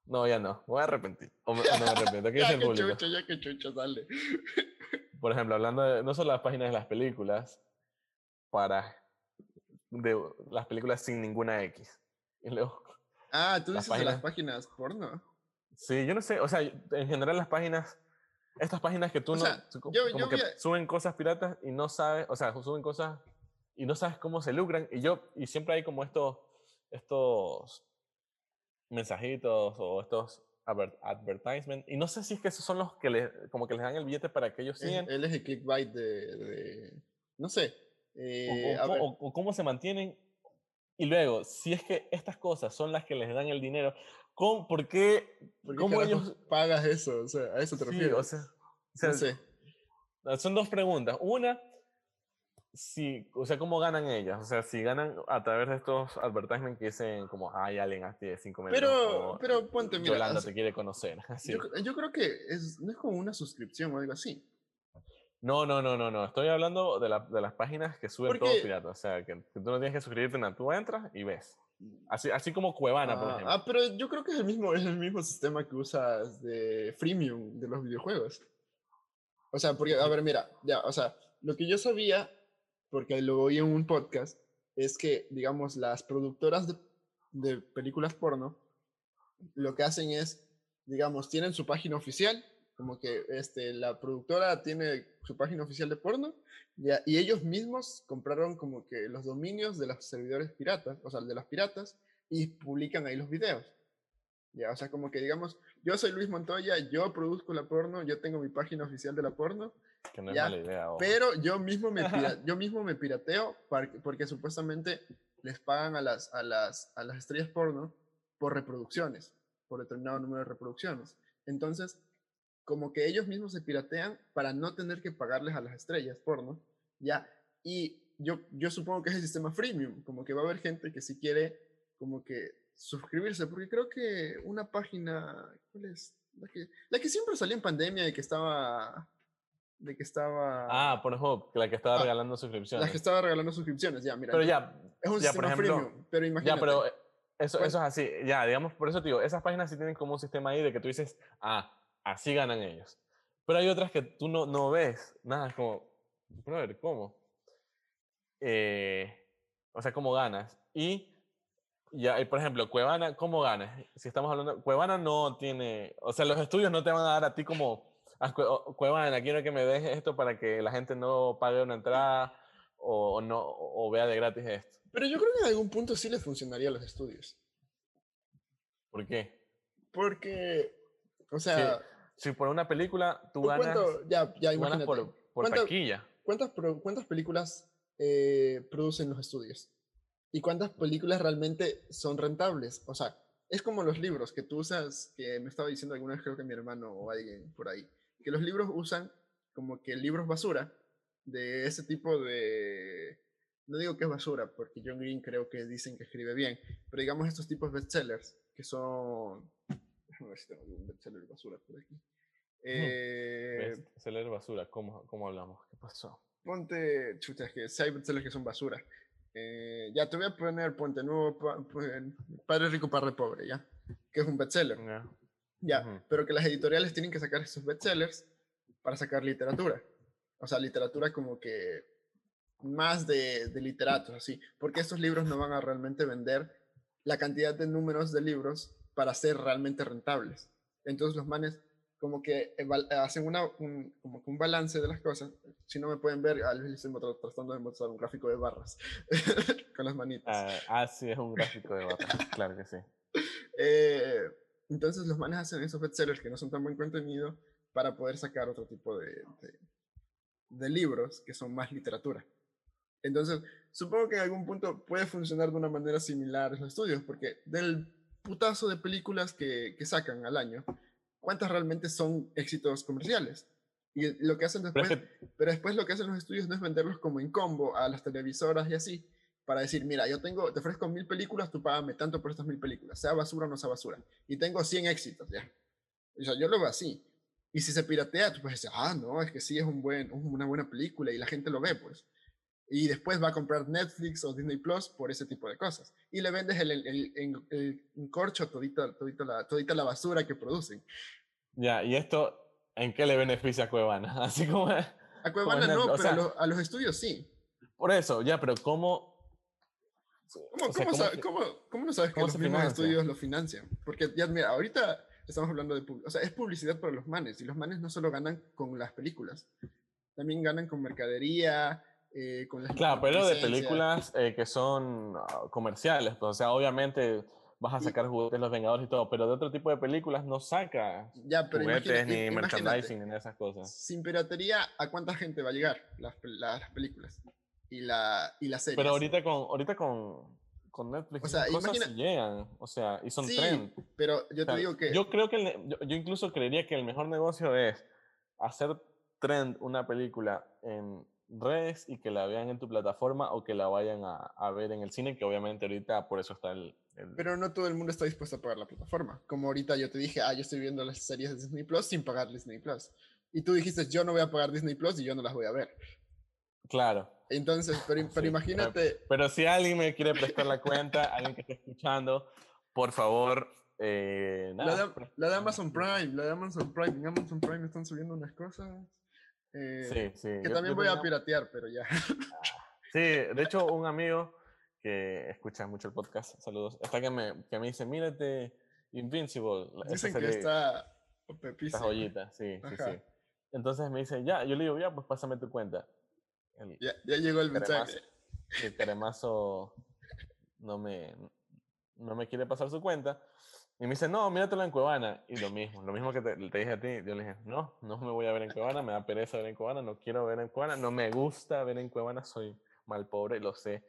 No, ya no, me voy a arrepentir. O me- no me arrepiento, <laughs> aquí es el que público. chucha, ya que chucha, dale. <laughs> Por ejemplo, hablando de no solo las páginas de las películas, para de las películas sin ninguna X. Y luego, Ah, tú Las dices de las páginas- páginas porno. Sí, yo no sé, o sea, en general las páginas, estas páginas que tú O no, sea, co- yo- como yo que a- suben cosas piratas y no sabes, o sea, suben cosas y no sabes cómo se lucran. Y yo, y siempre hay como estos, estos mensajitos o estos adver- advertisements. Y no sé si es que esos son los que les, como que les dan el billete para que ellos sigan. él es el clickbait de, de- No sé. eh, o cómo se mantienen. Y luego, si es que estas cosas son las que les dan el dinero, ¿cómo, ¿por qué? ¿por qué ¿Cómo ellos...? pagas eso? O sea, a eso te Sí, refieres. o sea, o sea, no sé. son dos preguntas. Una, si, o sea, ¿cómo ganan ellas? O sea, si ganan a través de estos advertisements que dicen como, hay alguien de 5 metros. Pero, o pero ponte, mira. Yolanda sea, te quiere conocer. <laughs> Así. yo, yo creo que es, no es como una suscripción o algo así. No, no, no, no, no. Estoy hablando de, la- de las páginas que suben todo Porque- pirata. O sea, que, que tú no tienes que suscribirte nada. Tú entras y ves. Así, así como Cuevana, por Ah, ejemplo. ah, pero yo creo que es el mismo, es el mismo sistema que usas de freemium de los videojuegos. O sea, porque, a ver, mira, ya, o sea, lo que yo sabía, porque lo oí en un podcast, es que, digamos, las productoras de, de películas porno, lo que hacen es, digamos, tienen su página oficial, como que este, la productora tiene su página oficial de porno, y ellos mismos compraron como que los dominios de los servidores piratas, o sea, de los piratas, y publican ahí los videos. Ya, o sea, como que digamos, yo soy Luis Montoya, yo produzco la porno, yo tengo mi página oficial de la porno, que no es mala idea. ojo. pero yo mismo me, pira- yo mismo me pirateo porque, porque supuestamente les pagan a las, a, las, a las estrellas porno por reproducciones, por determinado número de reproducciones. Entonces, como que ellos mismos se piratean para no tener que pagarles a las estrellas porno, ¿ya? Y yo, yo supongo que es el sistema freemium, como que va a haber gente que si quiere como que suscribirse, porque creo que una página, ¿cuál es? La que, la que siempre salía en pandemia y que estaba... De que estaba... Ah, Pornhub, la que estaba Ah, regalando suscripciones. la que estaba regalando suscripciones, ya, mira. Pero ya, es un ya, por sistema ejemplo, freemium, pero ya, imagínate. pero eh, eso, ¿Cuál? eso es así. Ya, digamos, por eso te digo, esas páginas sí tienen como un sistema ahí de que tú dices, ah, así ganan ellos. Pero hay otras que tú no, no ves. Nada, es como, brother, ¿cómo? Eh, o sea, ¿cómo ganas? Y, ya, y, por ejemplo, Cuevana, ¿cómo ganas? Si estamos hablando, Cuevana no tiene, o sea, los estudios no te van a dar a ti como, "Ah, Cue- oh, Cuevana, quiero que me dejes esto para que la gente no pague una entrada o, o no, o vea de gratis esto. Pero yo creo que en algún punto sí les funcionaría a los estudios. ¿Por qué? Porque, o sea, Si por una película tú ¿tú ganas, cuánto- ya, ya tú ganas por, por ¿cuánto- taquilla. ¿cuántas, ¿cuántas películas eh, producen los estudios? ¿Y cuántas películas realmente son rentables? O sea, es como los libros que tú usas, que me estaba diciendo alguna vez creo que mi hermano o alguien por ahí, que los libros usan como que libros basura de ese tipo de... No digo que es basura, porque John Green creo que dicen que escribe bien, pero digamos estos tipos de bestsellers, que son... <laughs> Déjame ver si tengo algún bestseller basura por aquí. Eh, lee basura. ¿Cómo, ¿Cómo hablamos? ¿Qué pasó? ponte, chuta, es que hay bestsellers que son basura. Eh, ya te voy a poner, ponte nuevo pa- pa- Padre Rico, Padre Pobre, ¿ya? Que es un bestseller, Ya. ya. Ujú. Pero que las editoriales tienen que sacar esos bestsellers para sacar literatura. O sea, literatura como que más de, de literatos, así. Porque estos libros no van a realmente vender la cantidad de números de libros para ser realmente rentables. Entonces los manes como que eval- hacen una, un, como que un balance de las cosas. Si no me pueden ver, a veces estoy tra- tratando de mostrar un gráfico de barras <laughs> con las manitas. Ah, ah, sí, es un gráfico de barra. <laughs> claro que sí. Eh, entonces los manes hacen esos bestsellers que no son tan buen contenido para poder sacar otro tipo de, de, de libros que son más literatura. Entonces, supongo que en algún punto puede funcionar de una manera similar los estudios, porque del putazo de películas que, que sacan al año, ¿cuántas realmente son éxitos comerciales? Y lo que hacen después, que, pero después lo que hacen los estudios no es venderlos como en combo a las televisoras y así, para decir, mira, yo tengo, te ofrezco mil películas, tú págame tanto por estas mil películas, sea basura o no sea basura. Y tengo 100 éxitos, ya. O sea, yo lo veo así. Y si se piratea, tú puedes decir, ah, no, es que sí es un buen, una buena película y la gente lo ve, pues. Y después va a comprar Netflix o Disney Plus por ese tipo de cosas. Y le vendes el, el, el, el- corcho todita, todita, la, todita la basura que producen. ya, ¿y esto en qué le beneficia a Cuevana? <laughs> Así como... A Cuevana no, pero sea- a, los, a los estudios sí. Por eso, ya, pero ¿cómo... ¿Cómo, o sea, cómo, ¿cómo se- cómo- cómo no sabes que los mismos financia? estudios lo financian? Porque ya, mira, ahorita estamos hablando de... O sea, es publicidad para los manes. Y los manes no solo ganan con las películas. También ganan con mercadería, eh, con las Claro, pero de películas eh, que son ah, comerciales, pues, o sea, obviamente vas a sacar juguetes Los Vengadores y todo, pero de otro tipo de películas no saca Ya, pero juguetes ni imagínate, merchandising ni esas cosas. Sin piratería, ¿a cuánta gente va a llegar las, pel- la- las películas? Y, la, y las series. Pero ahorita con, ahorita con, con Netflix O sea, cosas imagina- sí llegan, o sea, y son Sí, trend. pero yo O te digo que... Yo creo que, el ne- yo, yo incluso creería que el mejor negocio es hacer trend una película en redes y que la vean en tu plataforma o que la vayan a, a ver en el cine, que obviamente ahorita por eso está el... el- Pero no todo el mundo está dispuesto a pagar la plataforma. Como ahorita yo te dije, ah, yo estoy viendo las series de Disney Plus sin pagar Disney Plus. Y tú dijiste, yo no voy a pagar Disney Plus y yo no las voy a ver. Claro. Entonces, pero, pero <laughs> Sí, imagínate, Pero si alguien me quiere prestar la cuenta, alguien que esté escuchando, por favor, eh, la, nada, de, presta- la de Amazon Prime, la de Amazon Prime, en Amazon Prime están subiendo unas cosas eh, Sí, sí. que yo- también yo voy a tenía- piratear, pero ya. Sí, de hecho, un amigo que escucha mucho el podcast, saludos, está que me, que me dice, mírate Invincible. la- esa Dicen que está esta pepísima. joyita, sí, sí, Ajá. sí. Entonces me dice, ya, yo le digo, ya, pues pásame tu cuenta. El, Ya, ya llegó el mensaje. el cremazo no me, no me quiere pasar su cuenta. Y me dice, no, míratelo en Cuevana. Y lo mismo, lo mismo que te, te dije a ti. Yo le dije, no, no me voy a ver en Cuevana, me da pereza ver en Cuevana, no quiero ver en Cuevana, no me gusta ver en Cuevana, soy mal pobre, lo sé.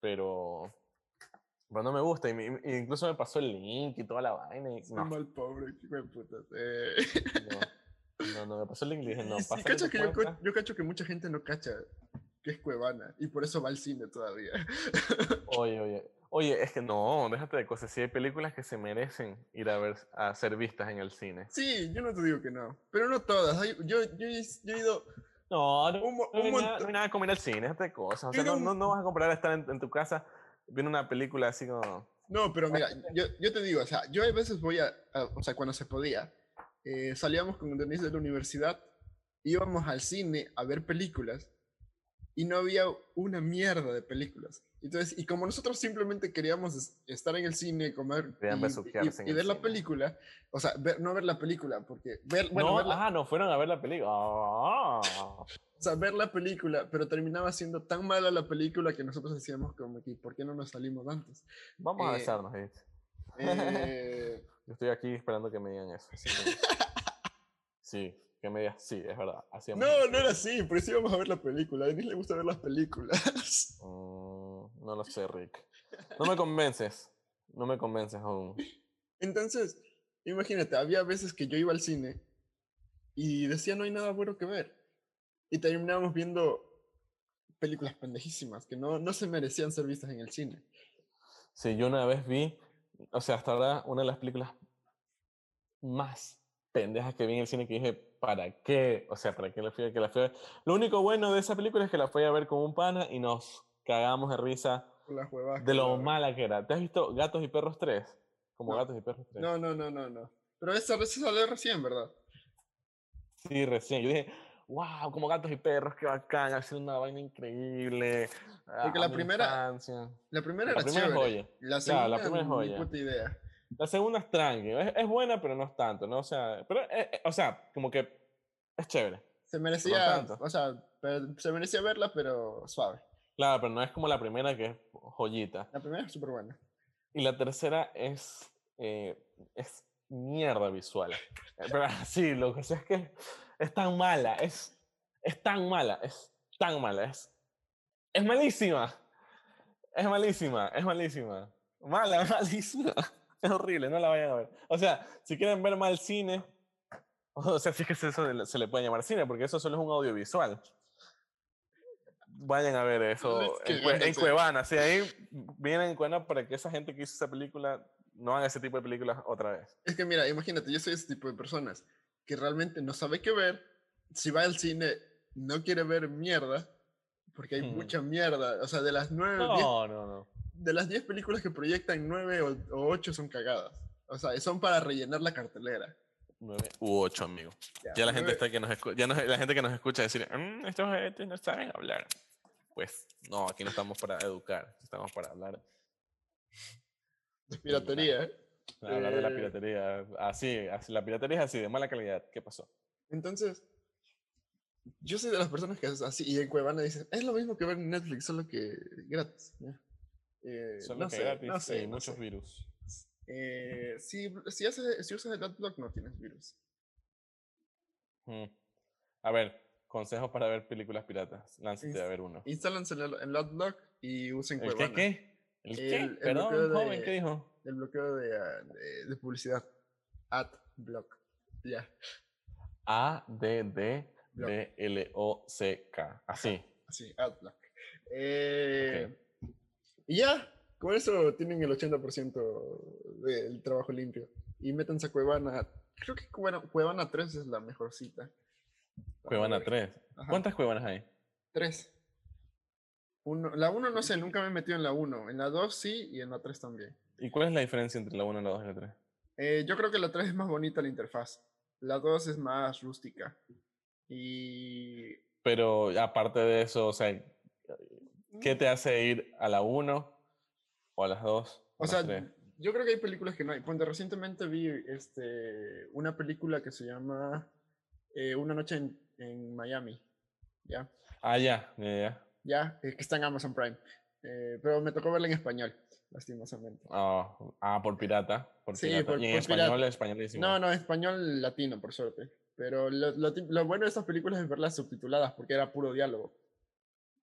Pero, pero no me gusta. Y, me- y incluso me pasó el link y toda la vaina. Y, Soy no, mal pobre, hijo de puta. Eh, no, no, no, me pasó el link y dije, no, y sí, tu que yo, yo cacho que mucha gente no cacha que es Cuevana y por eso va al cine todavía. Oye, oye. Oye, es que no, déjate de cosas. Sí hay películas que se merecen ir a ver, a ser vistas en el cine. Sí, yo no te digo que no, pero no todas. Yo, yo, he- yo he ido No, no, un, no un hay nada, no hay nada como ir al cine, déjate de cosas. O sea, no, un- no, no vas a comprar estar en, en tu casa viendo una película así como... No, pero mira, <laughs> yo, yo te digo, o sea, yo a veces voy a, a- o sea, cuando se podía, eh, salíamos con Denise de la universidad, íbamos al cine a ver películas y no había una mierda de películas. Entonces, y como nosotros simplemente queríamos es- estar en el cine, comer y, ver la cine. película, o sea, ver- no ver la película, porque ver, bueno, no, ver, la, ah, no fueron a ver la película. Ah. o sea, ver la película, pero terminaba siendo tan mala la película que nosotros decíamos como que, ¿por qué no nos salimos antes? Vamos a Eh, besarnos. Eh, <laughs> Yo estoy aquí esperando que me digan eso. <laughs> Sí, que me digas, sí, es verdad. hacíamos No, eso. no era así, pero sí íbamos a ver la película. A Denis le gusta ver las películas. Mm, no lo sé, Rick. No me convences. No me convences aún. Entonces, imagínate, había veces que yo iba al cine y decía no hay nada bueno que ver. Y terminábamos viendo películas pendejísimas que no, no se merecían ser vistas en el cine. Sí, yo una vez vi, o sea, hasta ahora una de las películas más pendejas que vi en el cine que dije, ¿para qué? O sea, ¿para qué la fui a que la fui a ver? Lo único bueno de esa película es que la fui a ver con un pana y nos cagamos de risa las huevadas. de lo mala que era. ¿Te has visto Gatos y Perros 3? Como No. Gatos y Perros 3. No, no, no, no, no. Pero esa vez salió recién, ¿verdad? Sí, recién. Yo dije, wow, como Gatos y Perros, qué bacán, ha sido una vaina increíble. Porque ah, la primera- infancia". La primera La era primera es chévere. joya. La Claro, la segunda, primera joya. puta idea. La segunda es tranqui. Es, es buena, pero no es tanto, ¿no? O sea, pero, eh, eh, o sea, como que es chévere. Se merecía, tanto. o sea, pero- se merecía verla, pero suave. Claro, pero no es como la primera que es joyita. La primera es súper buena. Y la tercera es, eh, es mierda visual. Pero <laughs> sí, lo que sé es que es tan mala, es, es tan mala, es tan mala, es, es malísima. Es malísima, es malísima. Mala, <laughs> malísima. <laughs> Es horrible, no la vayan a ver. O sea, si quieren ver mal cine, o sea, que eso se le- se le puede llamar cine, porque eso solo es un audiovisual. Vayan a ver eso Es que en, en. Cuevana. Si ahí vienen en Cuevana para que esa gente que hizo esa película no haga ese tipo de películas otra vez. Es que mira, imagínate, yo soy ese tipo de personas que realmente no sabe qué ver. Si va al cine, no quiere ver mierda, porque hay Hmm. mucha mierda. O sea, de las nueve, diez- No, no, no. De las 10 películas que proyectan, 9 o, o 8 son cagadas. O sea, son para rellenar la cartelera. 9 u 8, amigo. Ya la gente está que nos ya nos- la gente que nos escucha decir, "Mm, estos gente no saben hablar. Pues no, aquí no estamos para educar, estamos para hablar, de piratería. ¿eh? para hablar de la piratería. Así, así, la piratería es así, de mala calidad. ¿Qué pasó? Entonces, yo soy de las personas que es así, y en Cuevana dicen, es lo mismo que ver en Netflix, solo que gratis. ¿ya? Eh, Solo no que sé, gratis no sé, y no muchos sé. virus. Eh, si, si, haces- si usas el adblock no tienes virus. Mm. A ver, consejos para ver películas piratas. Lánzate a ver uno. Instálanse el, el adblock y usen ¿El qué Cuevana. qué? ¿El qué? El- Perdón, bloqueo joven, de- ¿qué dijo? El bloqueo de, de, de publicidad. Adblock. Ya. A D D B L O C K. Así. Así, Adblock. Eh, Y ya, con eso tienen el 80% del trabajo limpio. Y métanse a Cuevana. Creo que Cuevana, Cuevana 3 es la mejor cita. Cuevana 3. Ajá. ¿Cuántas cuevanas hay? 3. Uno, la 1 no sé, nunca me he metido en la 1. En la 2 sí y en la 3 también. ¿Y cuál es la diferencia entre la 1, la 2 y la 3? Eh, yo creo que la 3 es más bonita la interfaz. La 2 es más rústica. Y. Pero aparte de eso, o sea, ¿qué te hace ir a la 1 o a las 2? O sea, yo creo que hay películas que no hay. Recientemente vi este, una película que se llama eh, Una noche en, en Miami. ¿Ya? Ah, ya, ya, ya. Ya, eh, que está en Amazon Prime. Eh, pero me tocó verla en español, lastimosamente. Ah, ah, por pirata. Por Sí, pirata. por- y en por español, españolísimo. No, no, español latino, por suerte. Pero lo, lo lo bueno de estas películas es verlas subtituladas, porque era puro diálogo.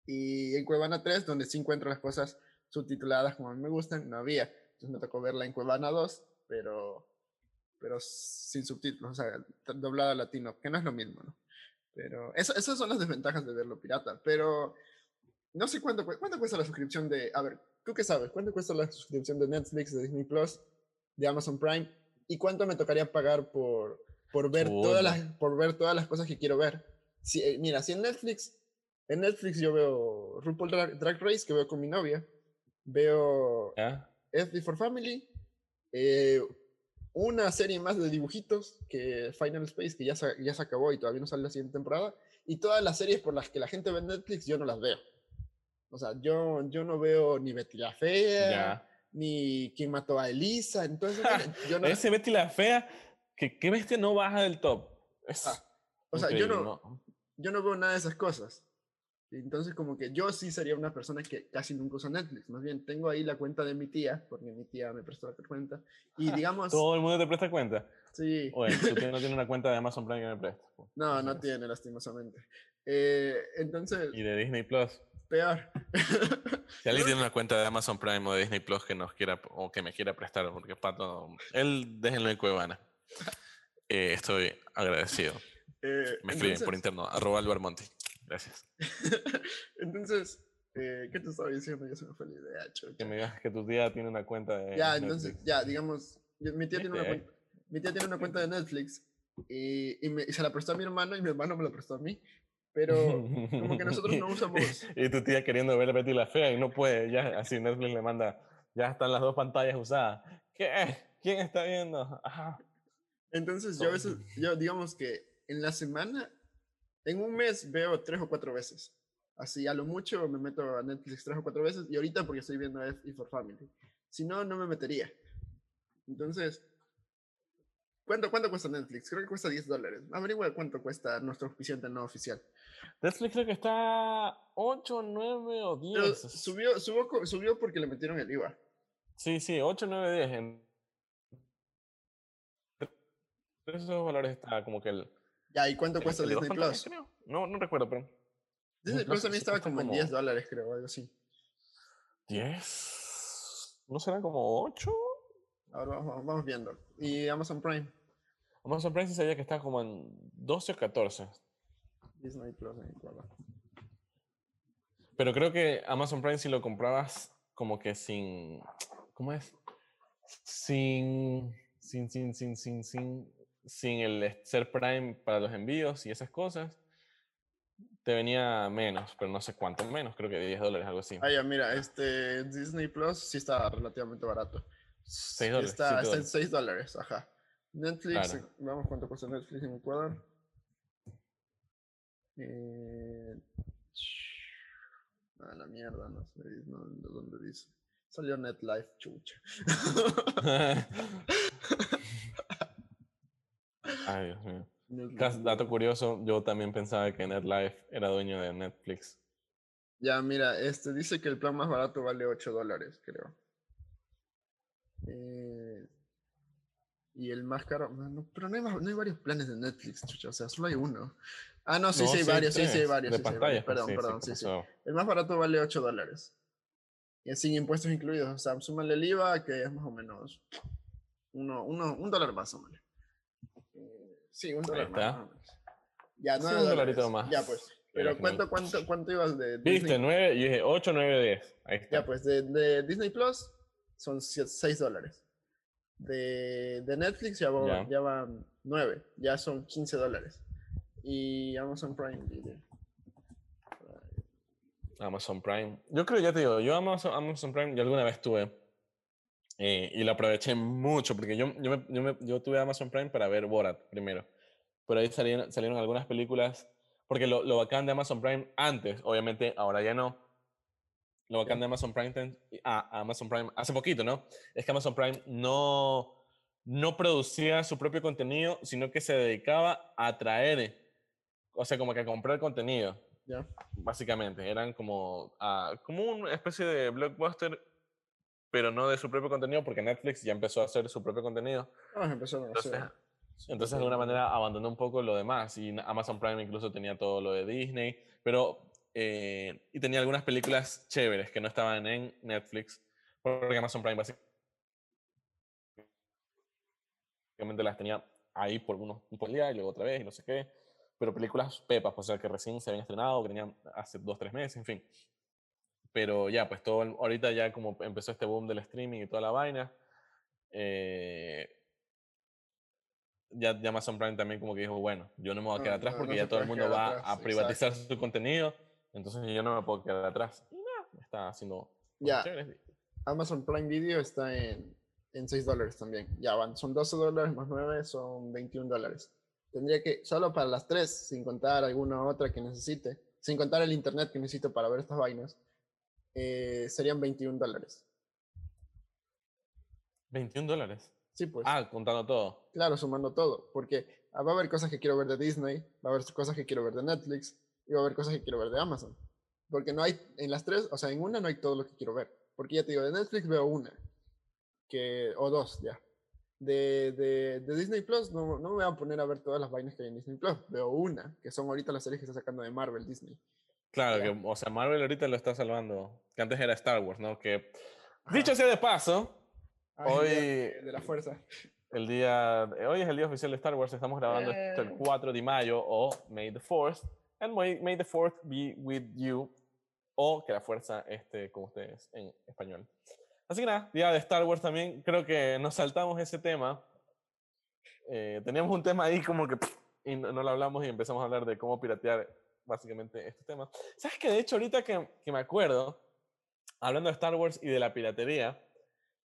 Y en Cuevana 3, donde sí encuentro las cosas subtituladas como a mí me gustan, no había. Entonces me tocó verla en Cuevana 2, pero, pero sin subtítulos, o sea, doblada latino, que no es lo mismo, ¿no? Pero eso- esas son las desventajas de verlo pirata. Pero no sé cuánto, cuánto cuesta la suscripción de... A ver, ¿tú qué sabes? ¿Cuánto cuesta la suscripción de Netflix, de Disney Plus, de Amazon Prime? ¿Y cuánto me tocaría pagar por, por, ver, todas las, por ver todas las cosas que quiero ver? Si, eh, mira, si en Netflix, en Netflix yo veo RuPaul Drag, Drag Race, que veo con mi novia, veo ¿Ya? FB for Family, eh, una serie más de dibujitos que Final Space, que ya se, ya se acabó y todavía no sale la siguiente temporada, y todas las series por las que la gente ve Netflix, yo no las veo. O sea, yo, yo no veo ni Betty la Fea, Ya. ni Quién mató a Elisa, entonces <laughs> yo no... Ese Betty la Fea, que qué bestia no baja del top. Es Ah, o sea, yo increíble, no, yo no veo nada de esas cosas. Entonces, como que yo sí sería una persona que casi nunca usa Netflix. Más bien, tengo ahí la cuenta de mi tía, porque mi tía me prestó la cuenta. Y <laughs> digamos, Todo el mundo te presta cuenta. sí, Oye, tu tío no tiene una cuenta de Amazon Prime que me presta. pues. no, no tiene, lastimosamente. Eh, entonces, Y de Disney Plus. peor. Si alguien <laughs> tiene una cuenta de Amazon Prime o de Disney Plus que nos quiera o que me quiera prestar, porque Pato, él déjenlo en Cuevana. Eh, estoy agradecido. Eh, Me escriben por interno, arroba. Gracias. <laughs> entonces, eh, ¿qué te estaba diciendo? Ya se me fue la idea, chucha. Que me digas que tu tía tiene una cuenta de Ya, entonces, Netflix. ya, digamos, mi tía, tiene una cuenta, mi tía tiene una cuenta de Netflix y, y me- y se la prestó a mi hermano y mi hermano me la prestó a mí. Pero como que nosotros no <laughs> usamos... Y, y tu tía queriendo ver Betty la Fea y no puede, ya así Netflix le manda, ya están las dos pantallas usadas. ¿Qué? ¿Quién está viendo? Ajá. Entonces yo a veces, yo digamos que en la semana, en un mes veo tres o cuatro veces. Así, a lo mucho me meto a Netflix tres o cuatro veces y ahorita porque estoy viendo F y for Family. Si no, no me metería. Entonces, ¿cuánto, ¿cuánto cuesta Netflix? Creo que cuesta 10 dólares. Averigua cuánto cuesta nuestro oficiante no oficial. Netflix creo que está 8, 9 o 10. Pero subió, subió, subió porque le metieron el IVA. Sí, sí, 8, 9, 10. En esos valores está como que el. Ya, ¿y cuánto cuesta Disney Plus? creo. No, no recuerdo, pero. Disney Plus también estaba como en como- 10 dólares, creo, algo así. 10. ¿No será como 8? Ahora vamos, vamos viendo. Y Amazon Prime. Amazon Prime sí sabía que está como en 12 o 14. Disney Plus, ahí, guarda. Pero creo que Amazon Prime si lo comprabas como que sin. ¿Cómo es? Sin. Sin, sin, sin, sin, sin. Sin el ser Prime para los envíos y esas cosas. Te venía menos, pero no sé cuánto menos. Creo que 10 dólares, algo así. Ah, ya, mira, este Disney Plus sí está relativamente barato. Seis dólares, Está, está en dólares. 6 dólares, ajá. Netflix, Claro. vamos cuánto cuesta Netflix en Ecuador. Eh, a la mierda, no sé no, dónde dice. Salió NetLife, chucha. <laughs> <laughs> Ay, Dios mío. Netlife, Cas- Dato curioso, yo también pensaba que NetLife era dueño de Netflix. Ya, mira, este dice que el plan más barato vale 8 dólares, creo. Eh, y el más caro, no, pero no hay, más- no hay varios planes de Netflix, chucha, o sea, solo hay uno. Ah, no, sí, No, sí hay varios, sí, sí hay varios. De sí, varios, pantallas, pues, Perdón, sí, perdón, sí. El más barato vale 8 dólares. Y sin impuestos incluidos, o sea, súmale el IVA, que es más o menos uno, uno, un dólar más, súmale. Eh, sí, un dólar más. Ya, Sí, 9 un dólares. dolarito más. Ya, pues. Pero ¿cuánto, cuánto, cuánto ibas de ¿Viste? Disney? 9, yo dije 8, 9, 10. Ahí está. Ya, pues de, de Disney Plus son 6 dólares. De, de Netflix ya, va- Ya. ya van 9, ya son 15 dólares. Y Amazon Prime Video. Amazon Prime. Yo creo, ya te digo, yo Amazon, Amazon Prime, yo alguna vez tuve y lo aproveché mucho porque yo, yo, me- yo, me- yo tuve Amazon Prime para ver Borat primero. Pero ahí salieron, salieron algunas películas, porque lo, lo bacán de Amazon Prime antes, obviamente, ahora ya no. Lo bacán de Amazon Prime, ten- ah, Amazon Prime, hace poquito, ¿no? Es que Amazon Prime no, no producía su propio contenido, sino que se dedicaba a traer, o sea, como que a comprar contenido ¿Ya? básicamente. Eran como, ah, como una especie de blockbuster, pero no de su propio contenido, porque Netflix ya empezó a hacer su propio contenido. Ah, empezaron a Entonces, hacer. entonces de alguna manera abandonó un poco lo demás. Y Amazon Prime incluso tenía todo lo de Disney, pero. eh, y tenía algunas películas chéveres que no estaban en Netflix, porque Amazon Prime básicamente las tenía ahí por unos un por día y luego otra vez y no sé qué. Pero películas pepas, o sea, que recién se habían estrenado, que tenían hace dos, tres meses, en fin. Pero ya, pues todo, ahorita ya como empezó este boom del streaming y toda la vaina, eh, ya, ya Amazon Prime también como que dijo, bueno, yo no me voy a No, quedar atrás no, porque no ya todo el mundo va atrás, a privatizar <laughs> su contenido, entonces yo no me puedo quedar atrás. Y nada, está haciendo Ya. chéveres. Amazon Prime Video está en, en 6 dólares también. Ya van, son 12 dólares más 9, son 21 dólares. Tendría que, solo para las tres, sin contar alguna otra que necesite, sin contar el internet que necesito para ver estas vainas, eh, serían 21 dólares. 21 dólares. Sí, pues. Ah, contando todo. Claro, sumando todo, porque ah, va a haber cosas que quiero ver de Disney, va a haber cosas que quiero ver de Netflix y va a haber cosas que quiero ver de Amazon. Porque no hay, en las tres, o sea, en una no hay todo lo que quiero ver. Porque ya te digo, de Netflix veo una, que, o dos ya. De, de, de Disney Plus no, no me voy a poner a ver todas las vainas que hay en Disney Plus, veo una, que son ahorita las series que está sacando de Marvel Disney. Claro, que, o sea, Marvel ahorita lo está salvando, que antes era Star Wars, ¿no? Que, Ajá. dicho sea de paso, hoy, de, la fuerza. el día, eh, hoy es el día oficial de Star Wars, estamos grabando esto el Eh. 4 de mayo, o May the 4th, and may, may the 4th be with you, o que la fuerza esté con ustedes en español. Así que nada, día de Star Wars también, creo que nos saltamos ese tema. Eh, teníamos un tema ahí como que y no, no lo hablamos y empezamos a hablar de cómo piratear básicamente este tema. ¿Sabes que De hecho, ahorita que, que me acuerdo, hablando de Star Wars y de la piratería,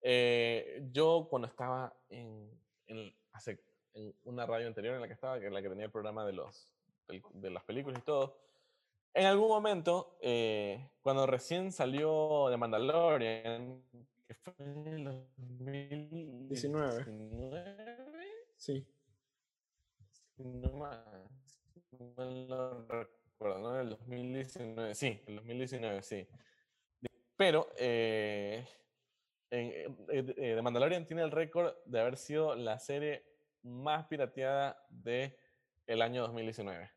eh, yo cuando estaba en, en, hace, en una radio anterior en la que estaba, que es la que tenía el programa de, los, de las películas y todo, en algún momento, eh, cuando recién salió de Mandalorian, que fue en el 2019. 19. Sí. No más. No recuerdo, ¿no? El 2019. Sí, el 2019, sí. Pero eh, en, eh, eh, The Mandalorian tiene el récord de haber sido la serie más pirateada de el año 2019.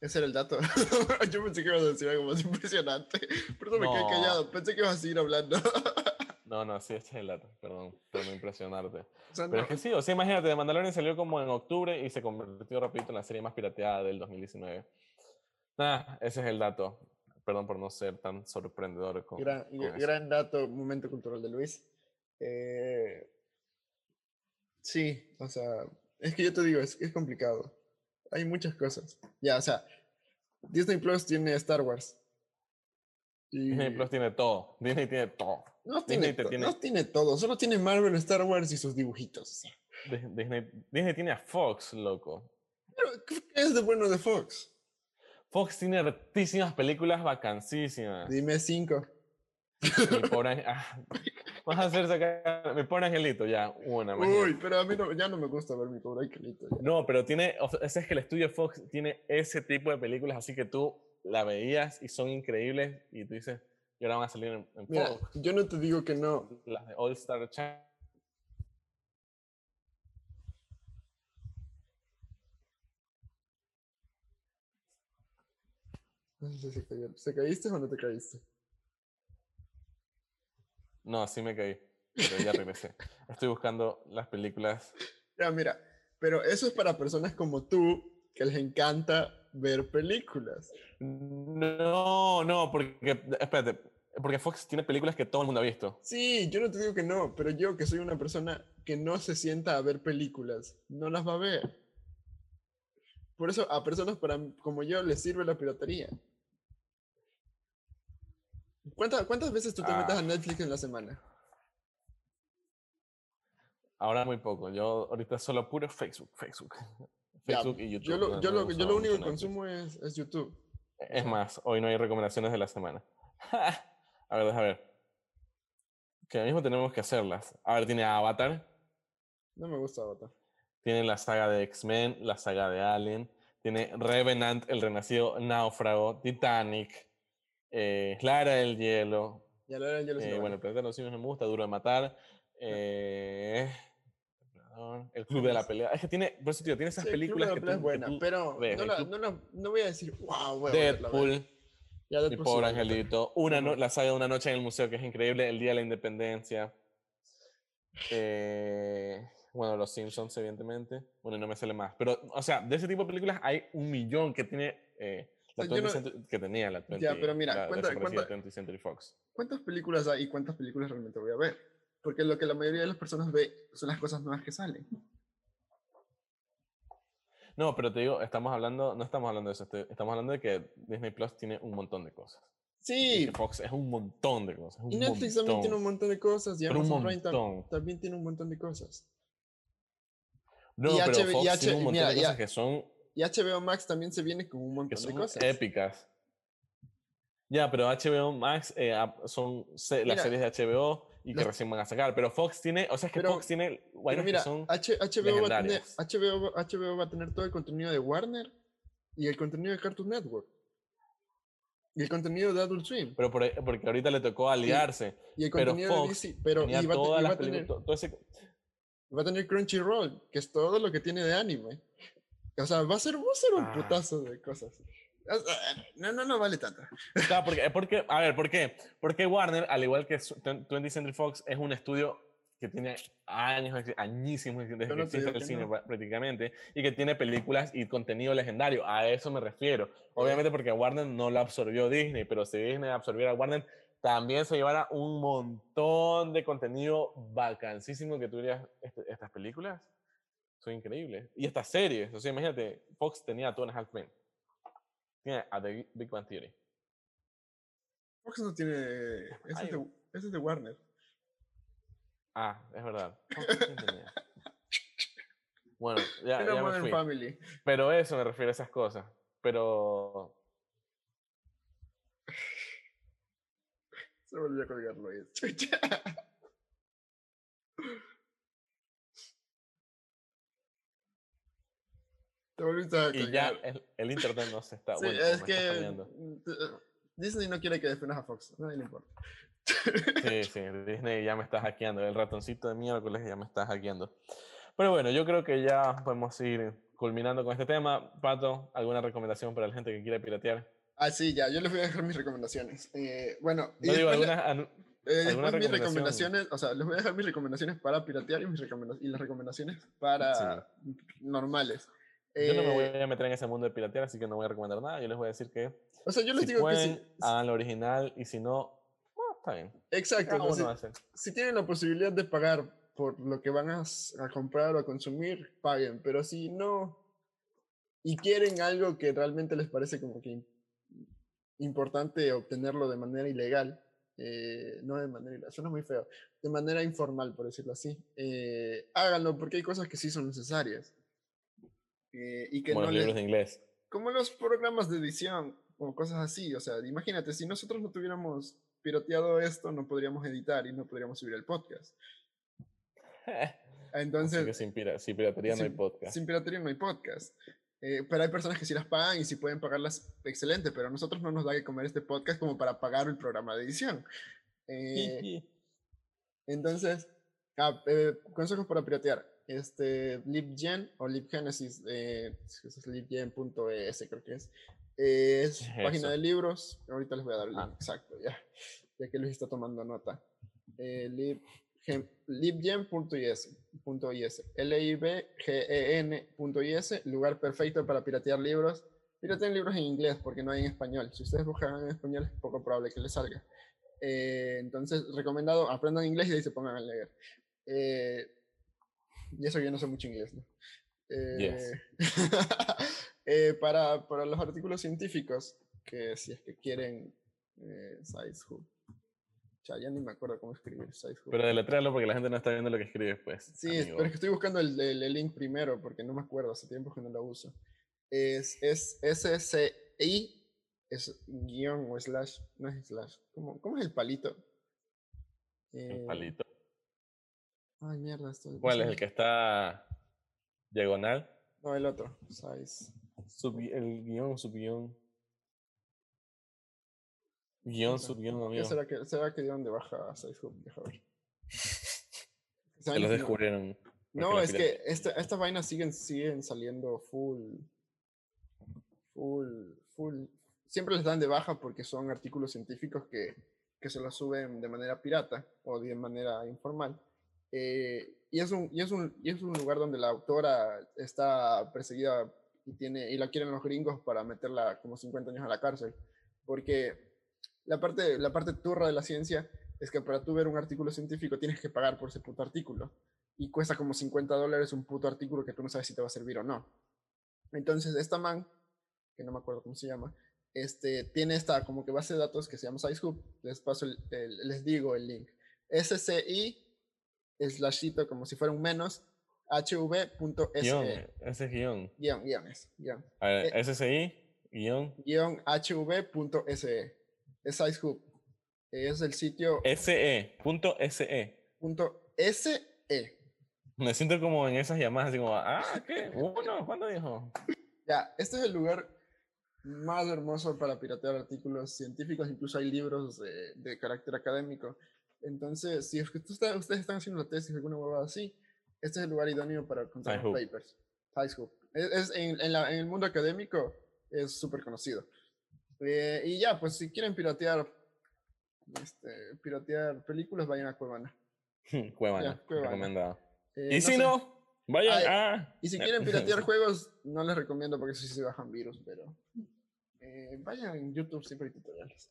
Ese era el dato. <laughs> Yo pensé que ibas a decir algo más impresionante. Perdón, me quedé callado. Pensé que ibas a seguir hablando. <laughs> no, no, sí, este es el dato. Perdón, por no impresionarte. Pero es que sí, o sea, imagínate, The Mandalorian salió como en octubre y se convirtió rapidito en la serie más pirateada del 2019. Nada, ese es el dato. Perdón por no ser tan sorprendedor. Con, gran, gran dato, momento cultural de Luis. Eh, sí, o sea, es que yo te digo, es, es complicado hay muchas cosas. Ya, o sea, Disney Plus tiene Star Wars. Disney Plus tiene todo. Disney tiene todo. No tiene, no tiene todo, solo tiene Marvel, Star Wars y sus dibujitos. Disney, Disney tiene a Fox, loco. ¿Qué es de bueno de Fox? Fox tiene hartísimas películas vacancísimas. Dime cinco. <laughs> por ahí, ah, Vamos a hacer sacar mi pobre angelito, ya, una. Uy, pero a mí ya no me gusta ver mi pobre angelito. No, pero tiene, ese es que el estudio Fox tiene ese tipo de películas, así que tú la veías y son increíbles y tú dices, y ahora van a salir en, Fox. Yo no te digo que no. Las de All Star Channel. ¿Se caíste o no te caíste? No, sí me caí, pero ya regresé. <laughs> Estoy buscando las películas. Ya, mira, pero eso es para personas como tú que les encanta ver películas. No, no, porque, espérate, porque Fox tiene películas que todo el mundo ha visto. Sí, yo no te digo que no, pero yo que soy una persona que no se sienta a ver películas, no las va a ver. Por eso a personas para, como yo les sirve la piratería. ¿Cuántas, ¿Cuántas veces tú te metes a ah. Netflix en la semana? Ahora muy poco. Yo ahorita solo puro Facebook, Facebook. Facebook y YouTube. Yo lo, yo lo, yo lo único que consumo es, es, YouTube. Es más, hoy no hay recomendaciones de la semana. <laughs> a ver, déjame ver. Que ahora mismo tenemos que hacerlas. A ver, tiene Avatar. No me gusta Avatar. Tiene la saga de X-Men, la saga de Alien. Tiene Revenant, El Renacido, Náufrago, Titanic. Eh, Clara del Hielo. Ya Clara del Hielo eh, Bueno, el planeta de los simios no me gusta, Duro de Matar. Eh, el Club de la Pelea. Es que tiene, por eso, tío, tiene esas películas que es buena, pero no, la, no, no, voy a decir, wow, voy Deadpool. Ya Mi pobre angelito. Una la saga de Una Noche en el Museo, que es increíble. El Día de la Independencia. Eh, bueno, Los Simpsons, evidentemente. Bueno, no me sale más. Pero, o sea, de ese tipo de películas hay un millón que tiene eh, la que tenía la 20, Ya, pero mira, cuenta, cuenta, Century Fox. ¿cuántas películas hay y cuántas películas realmente voy a ver? Porque lo que la mayoría de las personas ve son las cosas nuevas que salen. No, pero te digo, estamos hablando, no estamos hablando de eso, estamos hablando de que Disney Plus tiene un montón de cosas. Sí. Fox es un montón de cosas. y Netflix también tiene un montón de cosas. Y Amazon Prime también tiene un montón de cosas. No, pero Fox tiene un montón de cosas que son y HBO Max también se viene con un montón de cosas. Épicas. Ya, pero HBO Max eh, son las series de HBO y que recién van a sacar. Pero Fox tiene, o sea, es que Fox tiene. Bueno, mira, HBO, va a tener, HBO, va a tener todo el contenido de Warner y el contenido de Cartoon Network. Y el contenido de Adult Swim. Pero por, porque ahorita le tocó aliarse. Y, el contenido pero Fox de DC. Pero y va, a tener, va a tener Crunchyroll, que es todo lo que tiene de anime. O sea, va a ser, va a ser un ah. putazo de cosas. No, no, no vale tanto. Claro, <laughs> porque, porque, a ver, ¿por qué? Porque Warner, al igual que 20th Century Fox, es un estudio que tiene años, añísimos desde que existe el cine prácticamente, y que tiene películas y contenido legendario. A eso me refiero. Obviamente porque Warner no lo absorbió Disney, pero si Disney absorbiera Warner, también se llevara un montón de contenido vacancísimo que tuvieras este, estas películas son increíbles. Y estas series, o sea, imagínate, Fox tenía a Two and a Half Men. Tiene a The Big Bang Theory. Fox no tiene. <laughs> Ese, es de, ese es de Warner. Ah, es verdad. <laughs> bueno, ya, ya me fui. Family. Pero eso me refiero a esas cosas. Pero. Se volvió a colgar Luis. <laughs> Chucha. Te volviste a Y ya el, el internet no se está. Sí, bueno, es que mm, t- Disney no quiere que defiendas a Fox. No le importa. Sí, sí, Disney ya me está hackeando. El ratoncito de miércoles ya me está hackeando. Pero bueno, yo creo que ya podemos ir culminando con este tema. Pato, ¿alguna recomendación para la gente que quiera piratear? Ah, sí, ya. Yo les voy a dejar mis recomendaciones. Eh, bueno, y No digo después le- alguna. anu- Eh, ¿Alguna después mis recomendaciones, o sea, les voy a dejar mis recomendaciones para piratear y, mis recomenda- y las recomendaciones para normales. Yo no me voy Eh, a meter en ese mundo de piratear, así que no voy a recomendar nada. Yo les voy a decir que o sea, yo les si digo pueden, que sí. hagan lo original y si no, bueno, está bien. Exacto. Cada o sea, uno hace. si tienen la posibilidad de pagar por lo que van a, a comprar o a consumir, paguen. Pero si no y quieren algo que realmente les parece como que im- importante obtenerlo de manera ilegal, eh, no de manera ilegal, suena muy feo, de manera informal, por decirlo así, eh, háganlo porque hay cosas que sí son necesarias. Eh, y que Como no los les- libros de inglés. como los programas de edición o cosas así. O sea, imagínate, si nosotros no tuviéramos pirateado esto, no podríamos editar y no podríamos subir el podcast. <laughs> Así Entonces, que sin, pira- sin piratería no hay sin- podcast. sin piratería no hay podcast. Eh, pero hay personas que sí las pagan y si pueden pagarlas, excelente, pero a nosotros no nos da que comer este podcast como para pagar el programa de edición. Eh, <laughs> entonces, ah, eh, consejos para piratear. Este, LibGen o LibGenesis, eh, es libgen.es creo que es. eh, es ¿Qué es página de libros. Ahorita les voy a dar el Ah. link exacto, ya. Ya que Luis está tomando nota. Eh, libgen- libgen.is, L-I-B-G-E-N.is, lugar perfecto para piratear libros. Pirateen libros en inglés porque no hay en español. Si ustedes buscan en español es poco probable que les salga. Eh, entonces, recomendado, aprendan inglés y ahí se pongan a leer. Eh, y eso que yo no sé mucho inglés, ¿no? Eh, Yes. <laughs> eh, para, para los artículos científicos, que si es que quieren eh. Ya, ya ni me acuerdo cómo escribir SciShoot. Pero deletréalo porque la gente no está viendo lo que escribes, pues. Sí, amigo. pero es que estoy buscando el, el- el link primero porque no me acuerdo, hace tiempo que no lo uso. Es, es SCI, es guion o slash, no es slash. ¿Cómo, cómo es el palito? El Eh, palito. Ay, mierda, esto. no ¿Cuál es el que está diagonal? No, el otro. Size. Sub, el guion, subguión. Guión, subguión, ¿Qué amigo. será que, será que de dónde baja SciHub? Deja ver. <laughs> Se los descubrieron. No, es que esta, estas vainas siguen, siguen saliendo full. Full. Full. Siempre les dan de baja porque son artículos científicos que, que se los suben de manera pirata o de manera informal. Eh, y, es un, y, es un, y es un lugar donde la autora está perseguida y, tiene, y la quieren los gringos para meterla como 50 años a la cárcel. Porque la parte, la parte turra de la ciencia es que para tú ver un artículo científico tienes que pagar por ese puto artículo y cuesta como 50 dólares un puto artículo que tú no sabes si te va a servir o no. Entonces, esta man, que no me acuerdo cómo se llama, este, tiene esta como que base de datos que se llama SciHub. Les paso les digo el link. SCI slashito como si fuera un menos hv.se Guión, ese es guion. guion guion es guion A ver, Eh, SSI, guion, guion hv.se es SciHub es el sitio SE, punto SE. punto SE Me siento como en esas llamadas, así como, ah, ¿qué? Uno, ¿cuándo dijo? Ya, este es el lugar más hermoso para piratear artículos científicos, incluso hay libros de, de carácter académico. Entonces, si es que está- ustedes están haciendo la tesis, alguna huevada así, este es el lugar idóneo para los SciHub. papers. SciHub. Es, es- en, en la- en el mundo académico es súper conocido. Eh, y ya, pues si quieren piratear, este, piratear películas, vayan a Cuevana. Cuevana, Cuevana. recomendado. Eh, Y no si sé, no, vayan Ay, a... Y si quieren piratear <laughs> juegos, no les recomiendo porque eso sí se bajan virus, pero eh, vayan en YouTube, siempre hay tutoriales.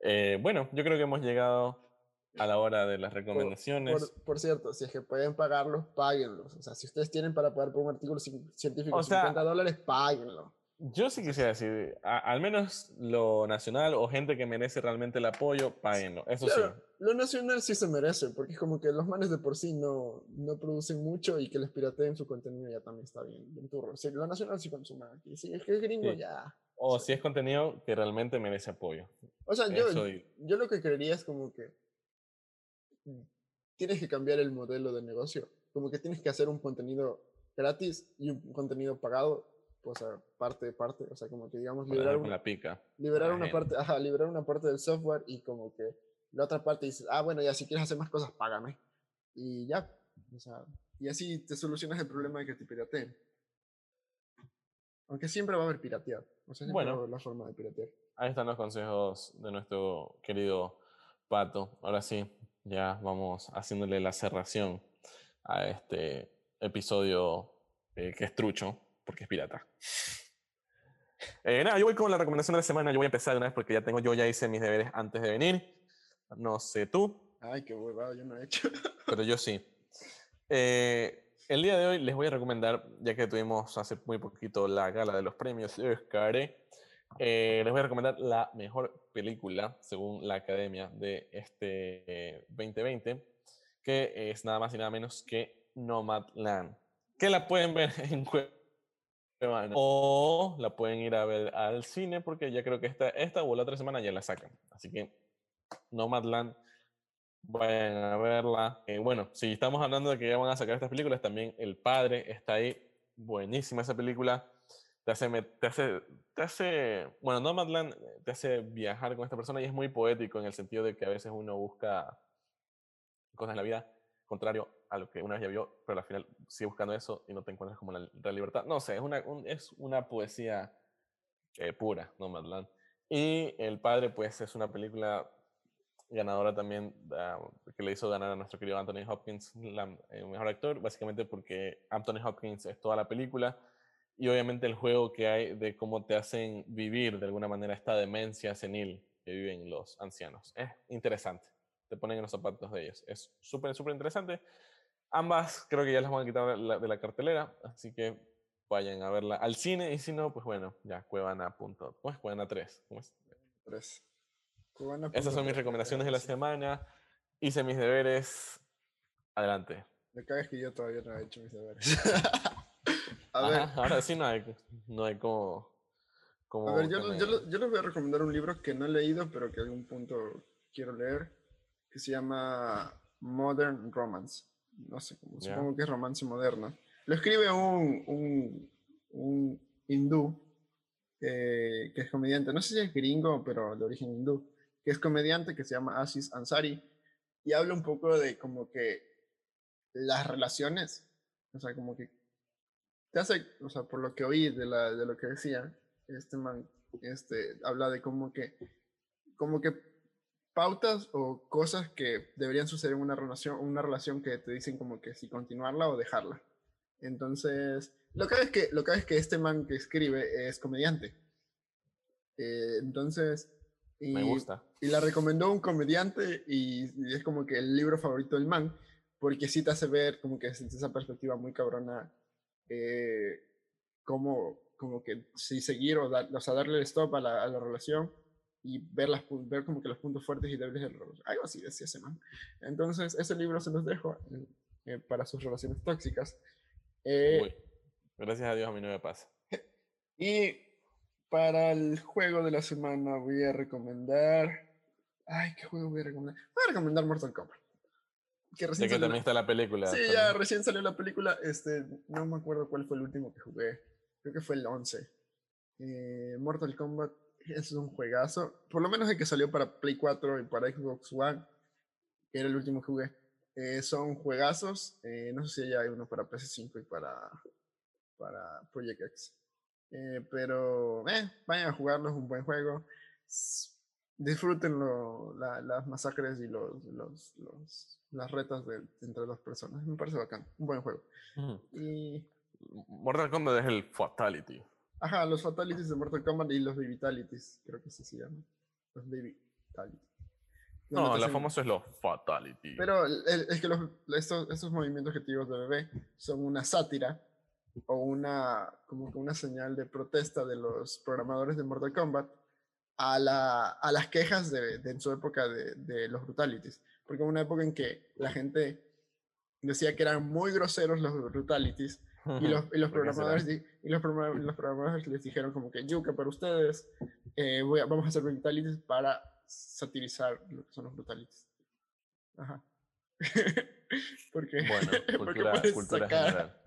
Eh, bueno, yo creo que hemos llegado a la hora de las recomendaciones. Por, por cierto, si es que pueden pagarlos, páguenlos. O sea, si ustedes tienen para pagar por un artículo ci- científico O sea, 50 dólares, páguenlo. Yo sí quisiera decir, a- al menos lo nacional o gente que merece realmente el apoyo, páguenlo. Eso Claro, sí. lo nacional sí se merece, porque es como que los manes de por sí no, no producen mucho y que les pirateen su contenido ya también está bien, bien turro. Lo nacional sí consuman aquí. Si es que es gringo, Sí. ya. O si es contenido que realmente merece apoyo. O sea, yo, yo lo que creería es como que mm, tienes que cambiar el modelo de negocio. Como que tienes que hacer un contenido gratis y un contenido pagado, o sea, parte de parte. O sea, como que digamos, liberar, una, pica. liberar una gente. parte, ajá, liberar una parte del software y como que la otra parte dices, ah, bueno, ya si quieres hacer más cosas, págame. Y ya. O sea, y así te solucionas el problema de que te pirateen. Aunque siempre va a haber pirateado. O sea, Bueno. va a haber la forma de piratear. Ahí están los consejos de nuestro querido Pato. Ahora sí, ya vamos haciéndole la cerración a este episodio eh, que es trucho, porque es pirata. Eh, nada, yo voy con la recomendación de la semana. Yo voy a empezar de una vez porque ya tengo, yo ya hice mis deberes antes de venir. No sé tú, Ay, qué huevado, yo no he hecho. pero yo sí. <laughs> Eh, el día de hoy les voy a recomendar, ya que tuvimos hace muy poquito la gala de los premios Oscar, eh, les voy a recomendar la mejor película, según la Academia de este eh, 2020, que es nada más y nada menos que Nomadland, que la pueden ver <laughs> en Cuevana o la pueden ir a ver al cine, porque ya creo que esta, esta o la otra semana ya la sacan. Así que Nomadland Vayan a verla. Eh, bueno, si estamos hablando de que ya van a sacar estas películas, también El Padre está ahí. Buenísima esa película. Te hace, te hace, te hace, bueno, Nomadland eh, te hace viajar con esta persona y es muy poético en el sentido de que a veces uno busca cosas en la vida contrario a lo que una vez ya vio, pero al final sigue buscando eso y no te encuentras como la real libertad. No sé, es una, un- es una poesía eh, pura, Nomadland. Y El Padre, pues, es una película ganadora también uh, que le hizo ganar a nuestro querido Anthony Hopkins la, el mejor actor, básicamente porque Anthony Hopkins es toda la película y obviamente el juego que hay de cómo te hacen vivir de alguna manera esta demencia senil que viven los ancianos. Es interesante, te ponen en los zapatos de ellos, es súper, súper interesante. Ambas creo que ya las van a quitar de la cartelera, así que vayan a verla al cine y si no, pues bueno, ya Cuevana. Punto, pues Cuevana 3. ¿Cómo es? 3. Esas son mis recomendaciones de la semana. Hice mis deberes. Adelante. Me cagas que yo todavía no he hecho mis deberes. <laughs> a ver, Ajá, ahora sí no hay, no hay como. como a ver, yo, les voy a recomendar un libro que no he leído, pero que a algún punto quiero leer, que se llama Modern Romance. No sé cómo, supongo que es romance moderno. Lo escribe un, un, un hindú eh, que es comediante, no sé si es gringo, pero de origen hindú, es comediante, que se llama Aziz Ansari, y habla un poco de como que las relaciones, o sea, como que te hace, o sea, por lo que oí de, la, de lo que decía, este man, este, habla de como que, como que pautas o cosas que deberían suceder en una relación, una relación que te dicen como que si continuarla o dejarla. Entonces, lo que es que, lo que es que este man que escribe es comediante. Eh, entonces, y, Me gusta. y la recomendó un comediante y, y es como que el libro favorito del man, porque sí te hace ver como que desde esa perspectiva muy cabrona, eh, como, como que si seguir o, dar, o sea, darle el stop a la, a la relación y ver, las, ver como que los puntos fuertes y débiles de la relación. Algo así decía ese man. Entonces, ese libro se los dejo eh, eh, para sus relaciones tóxicas. Eh, Uy, gracias a Dios a mí no me pasa. <laughs> y para el juego de la semana voy a recomendar. Ay, ¿qué juego voy a recomendar? Voy a recomendar Mortal Kombat. Que que también está la película. Sí, también. ya recién salió la película. Este, no me acuerdo cuál fue el último que jugué. Creo que fue el 11. Eh, Mortal Kombat es un juegazo. Por lo menos el que salió para Play 4 y para Xbox One, que era el último que jugué. Eh, son juegazos. eh, no sé si hay uno para PS5 y para, para Project X. Eh, pero eh, vayan a jugarlo, es un buen juego. S- Disfruten lo- la- las masacres y los, los, los- las retas de, entre dos personas. Me parece bacán, un buen juego. Ujú. Y, Mortal Kombat es el Fatality. ajá, los Fatalities de Mortal Kombat y los Vivitalities, creo que así se llaman. Los Vivitalities. No, te la famosa es los Fatality. Pero el- el- es que los, estos, estos movimientos objetivos de bebé son una sátira o una, como que una señal de protesta de los programadores de Mortal Kombat a, la, a las quejas de, de en su época de, de los brutalities. Porque una época en que la gente decía que eran muy groseros los brutalities y los, y los <laughs> programadores di- y los, los programadores les dijeron como que yuca para ustedes eh, voy a- vamos a hacer brutalities para satirizar lo que son los brutalities ajá <laughs> porque Bueno, <laughs> porque cultura, puedes cultura sacar- general.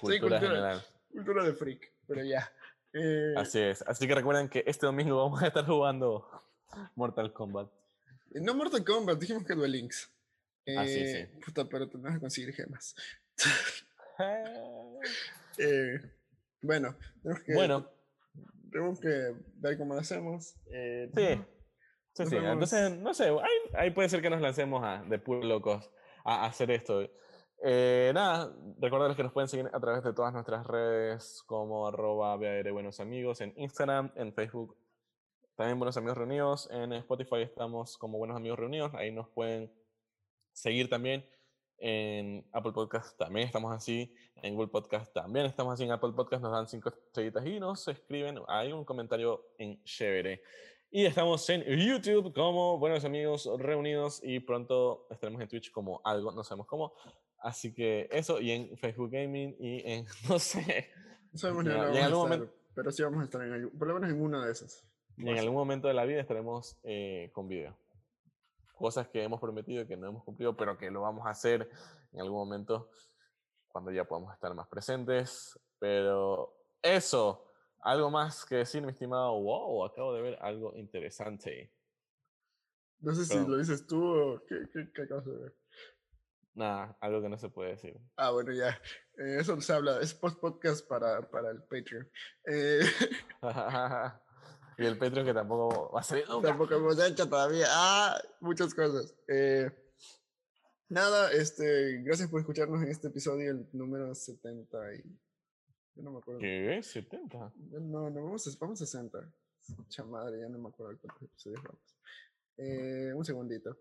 Cultura cultura. general. cultura de freak pero ya Eh, Así es. Así que recuerden que este domingo <laughs> vamos a estar jugando Mortal Kombat. no Mortal Kombat dijimos que Duel Links Ah, sí, Eh, sí. puta, pero tenemos que conseguir gemas Eh, <laughs> Eh, bueno tenemos que Bueno, tenemos que ver cómo lo hacemos eh, sí. Sí, sí. Entonces, no sé, ahí, ahí puede ser que nos lancemos a, de puros locos a, a hacer esto. Eh, nada, recordarles que nos pueden seguir a través de todas nuestras redes como arroba BAR Buenos Amigos en Instagram, en Facebook, también Buenos Amigos Reunidos, en Spotify estamos como Buenos Amigos Reunidos, ahí nos pueden seguir también en Apple Podcast, también estamos así, en Google Podcast también estamos así, en Apple Podcast nos dan cinco estrellitas y nos escriben, hay un comentario en chévere. Y estamos en YouTube como Buenos Amigos Reunidos y pronto estaremos en Twitch como algo, no sabemos cómo. Así que eso, y en Facebook Gaming y en, <laughs> no sé, No sabemos ni Ya, en algún estar, pero sí vamos a estar en algún- por lo menos en una de esas. y en algún momento de la vida estaremos eh, con video. Cosas que hemos prometido que no hemos cumplido, pero que lo vamos a hacer en algún momento cuando ya podamos estar más presentes. Pero eso, algo más que decir, mi estimado. Wow, acabo de ver algo interesante. No sé si lo dices tú o qué, qué- qué acabas de ver. Nada, algo que no se puede decir. Ah, bueno, ya. Eh, eso se habla, es post-podcast para, para el Patreon. Eh, <laughs> <laughs> y el Patreon que tampoco va a salir nunca. tampoco hemos hecho todavía. Ah, muchas cosas. Eh, nada, este, gracias por escucharnos en este episodio, el número 70 y... Yo no me acuerdo. ¿Qué? ¿70? No, no, vamos a, vamos a 60. Mucha madre, ya no me acuerdo cuántos episodios vamos. Eh, un segundito.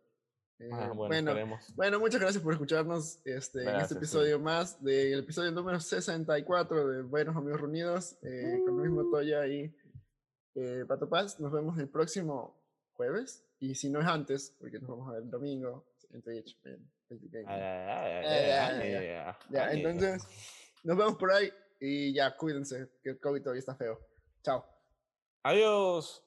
Eh, Ah, bueno, bueno, esperemos. bueno, muchas gracias por escucharnos este, en este Gracias, sí. episodio más del episodio número 64 de Buenos Amigos Reunidos eh, con Luis Uh. Montoya y eh, Pato Paz. Nos vemos el próximo jueves y si no es antes, porque nos vamos a ver el domingo en Twitch. en Eh, ya, entonces nos vemos por ahí y ya, cuídense, que el COVID todavía está feo. Chao. Adiós.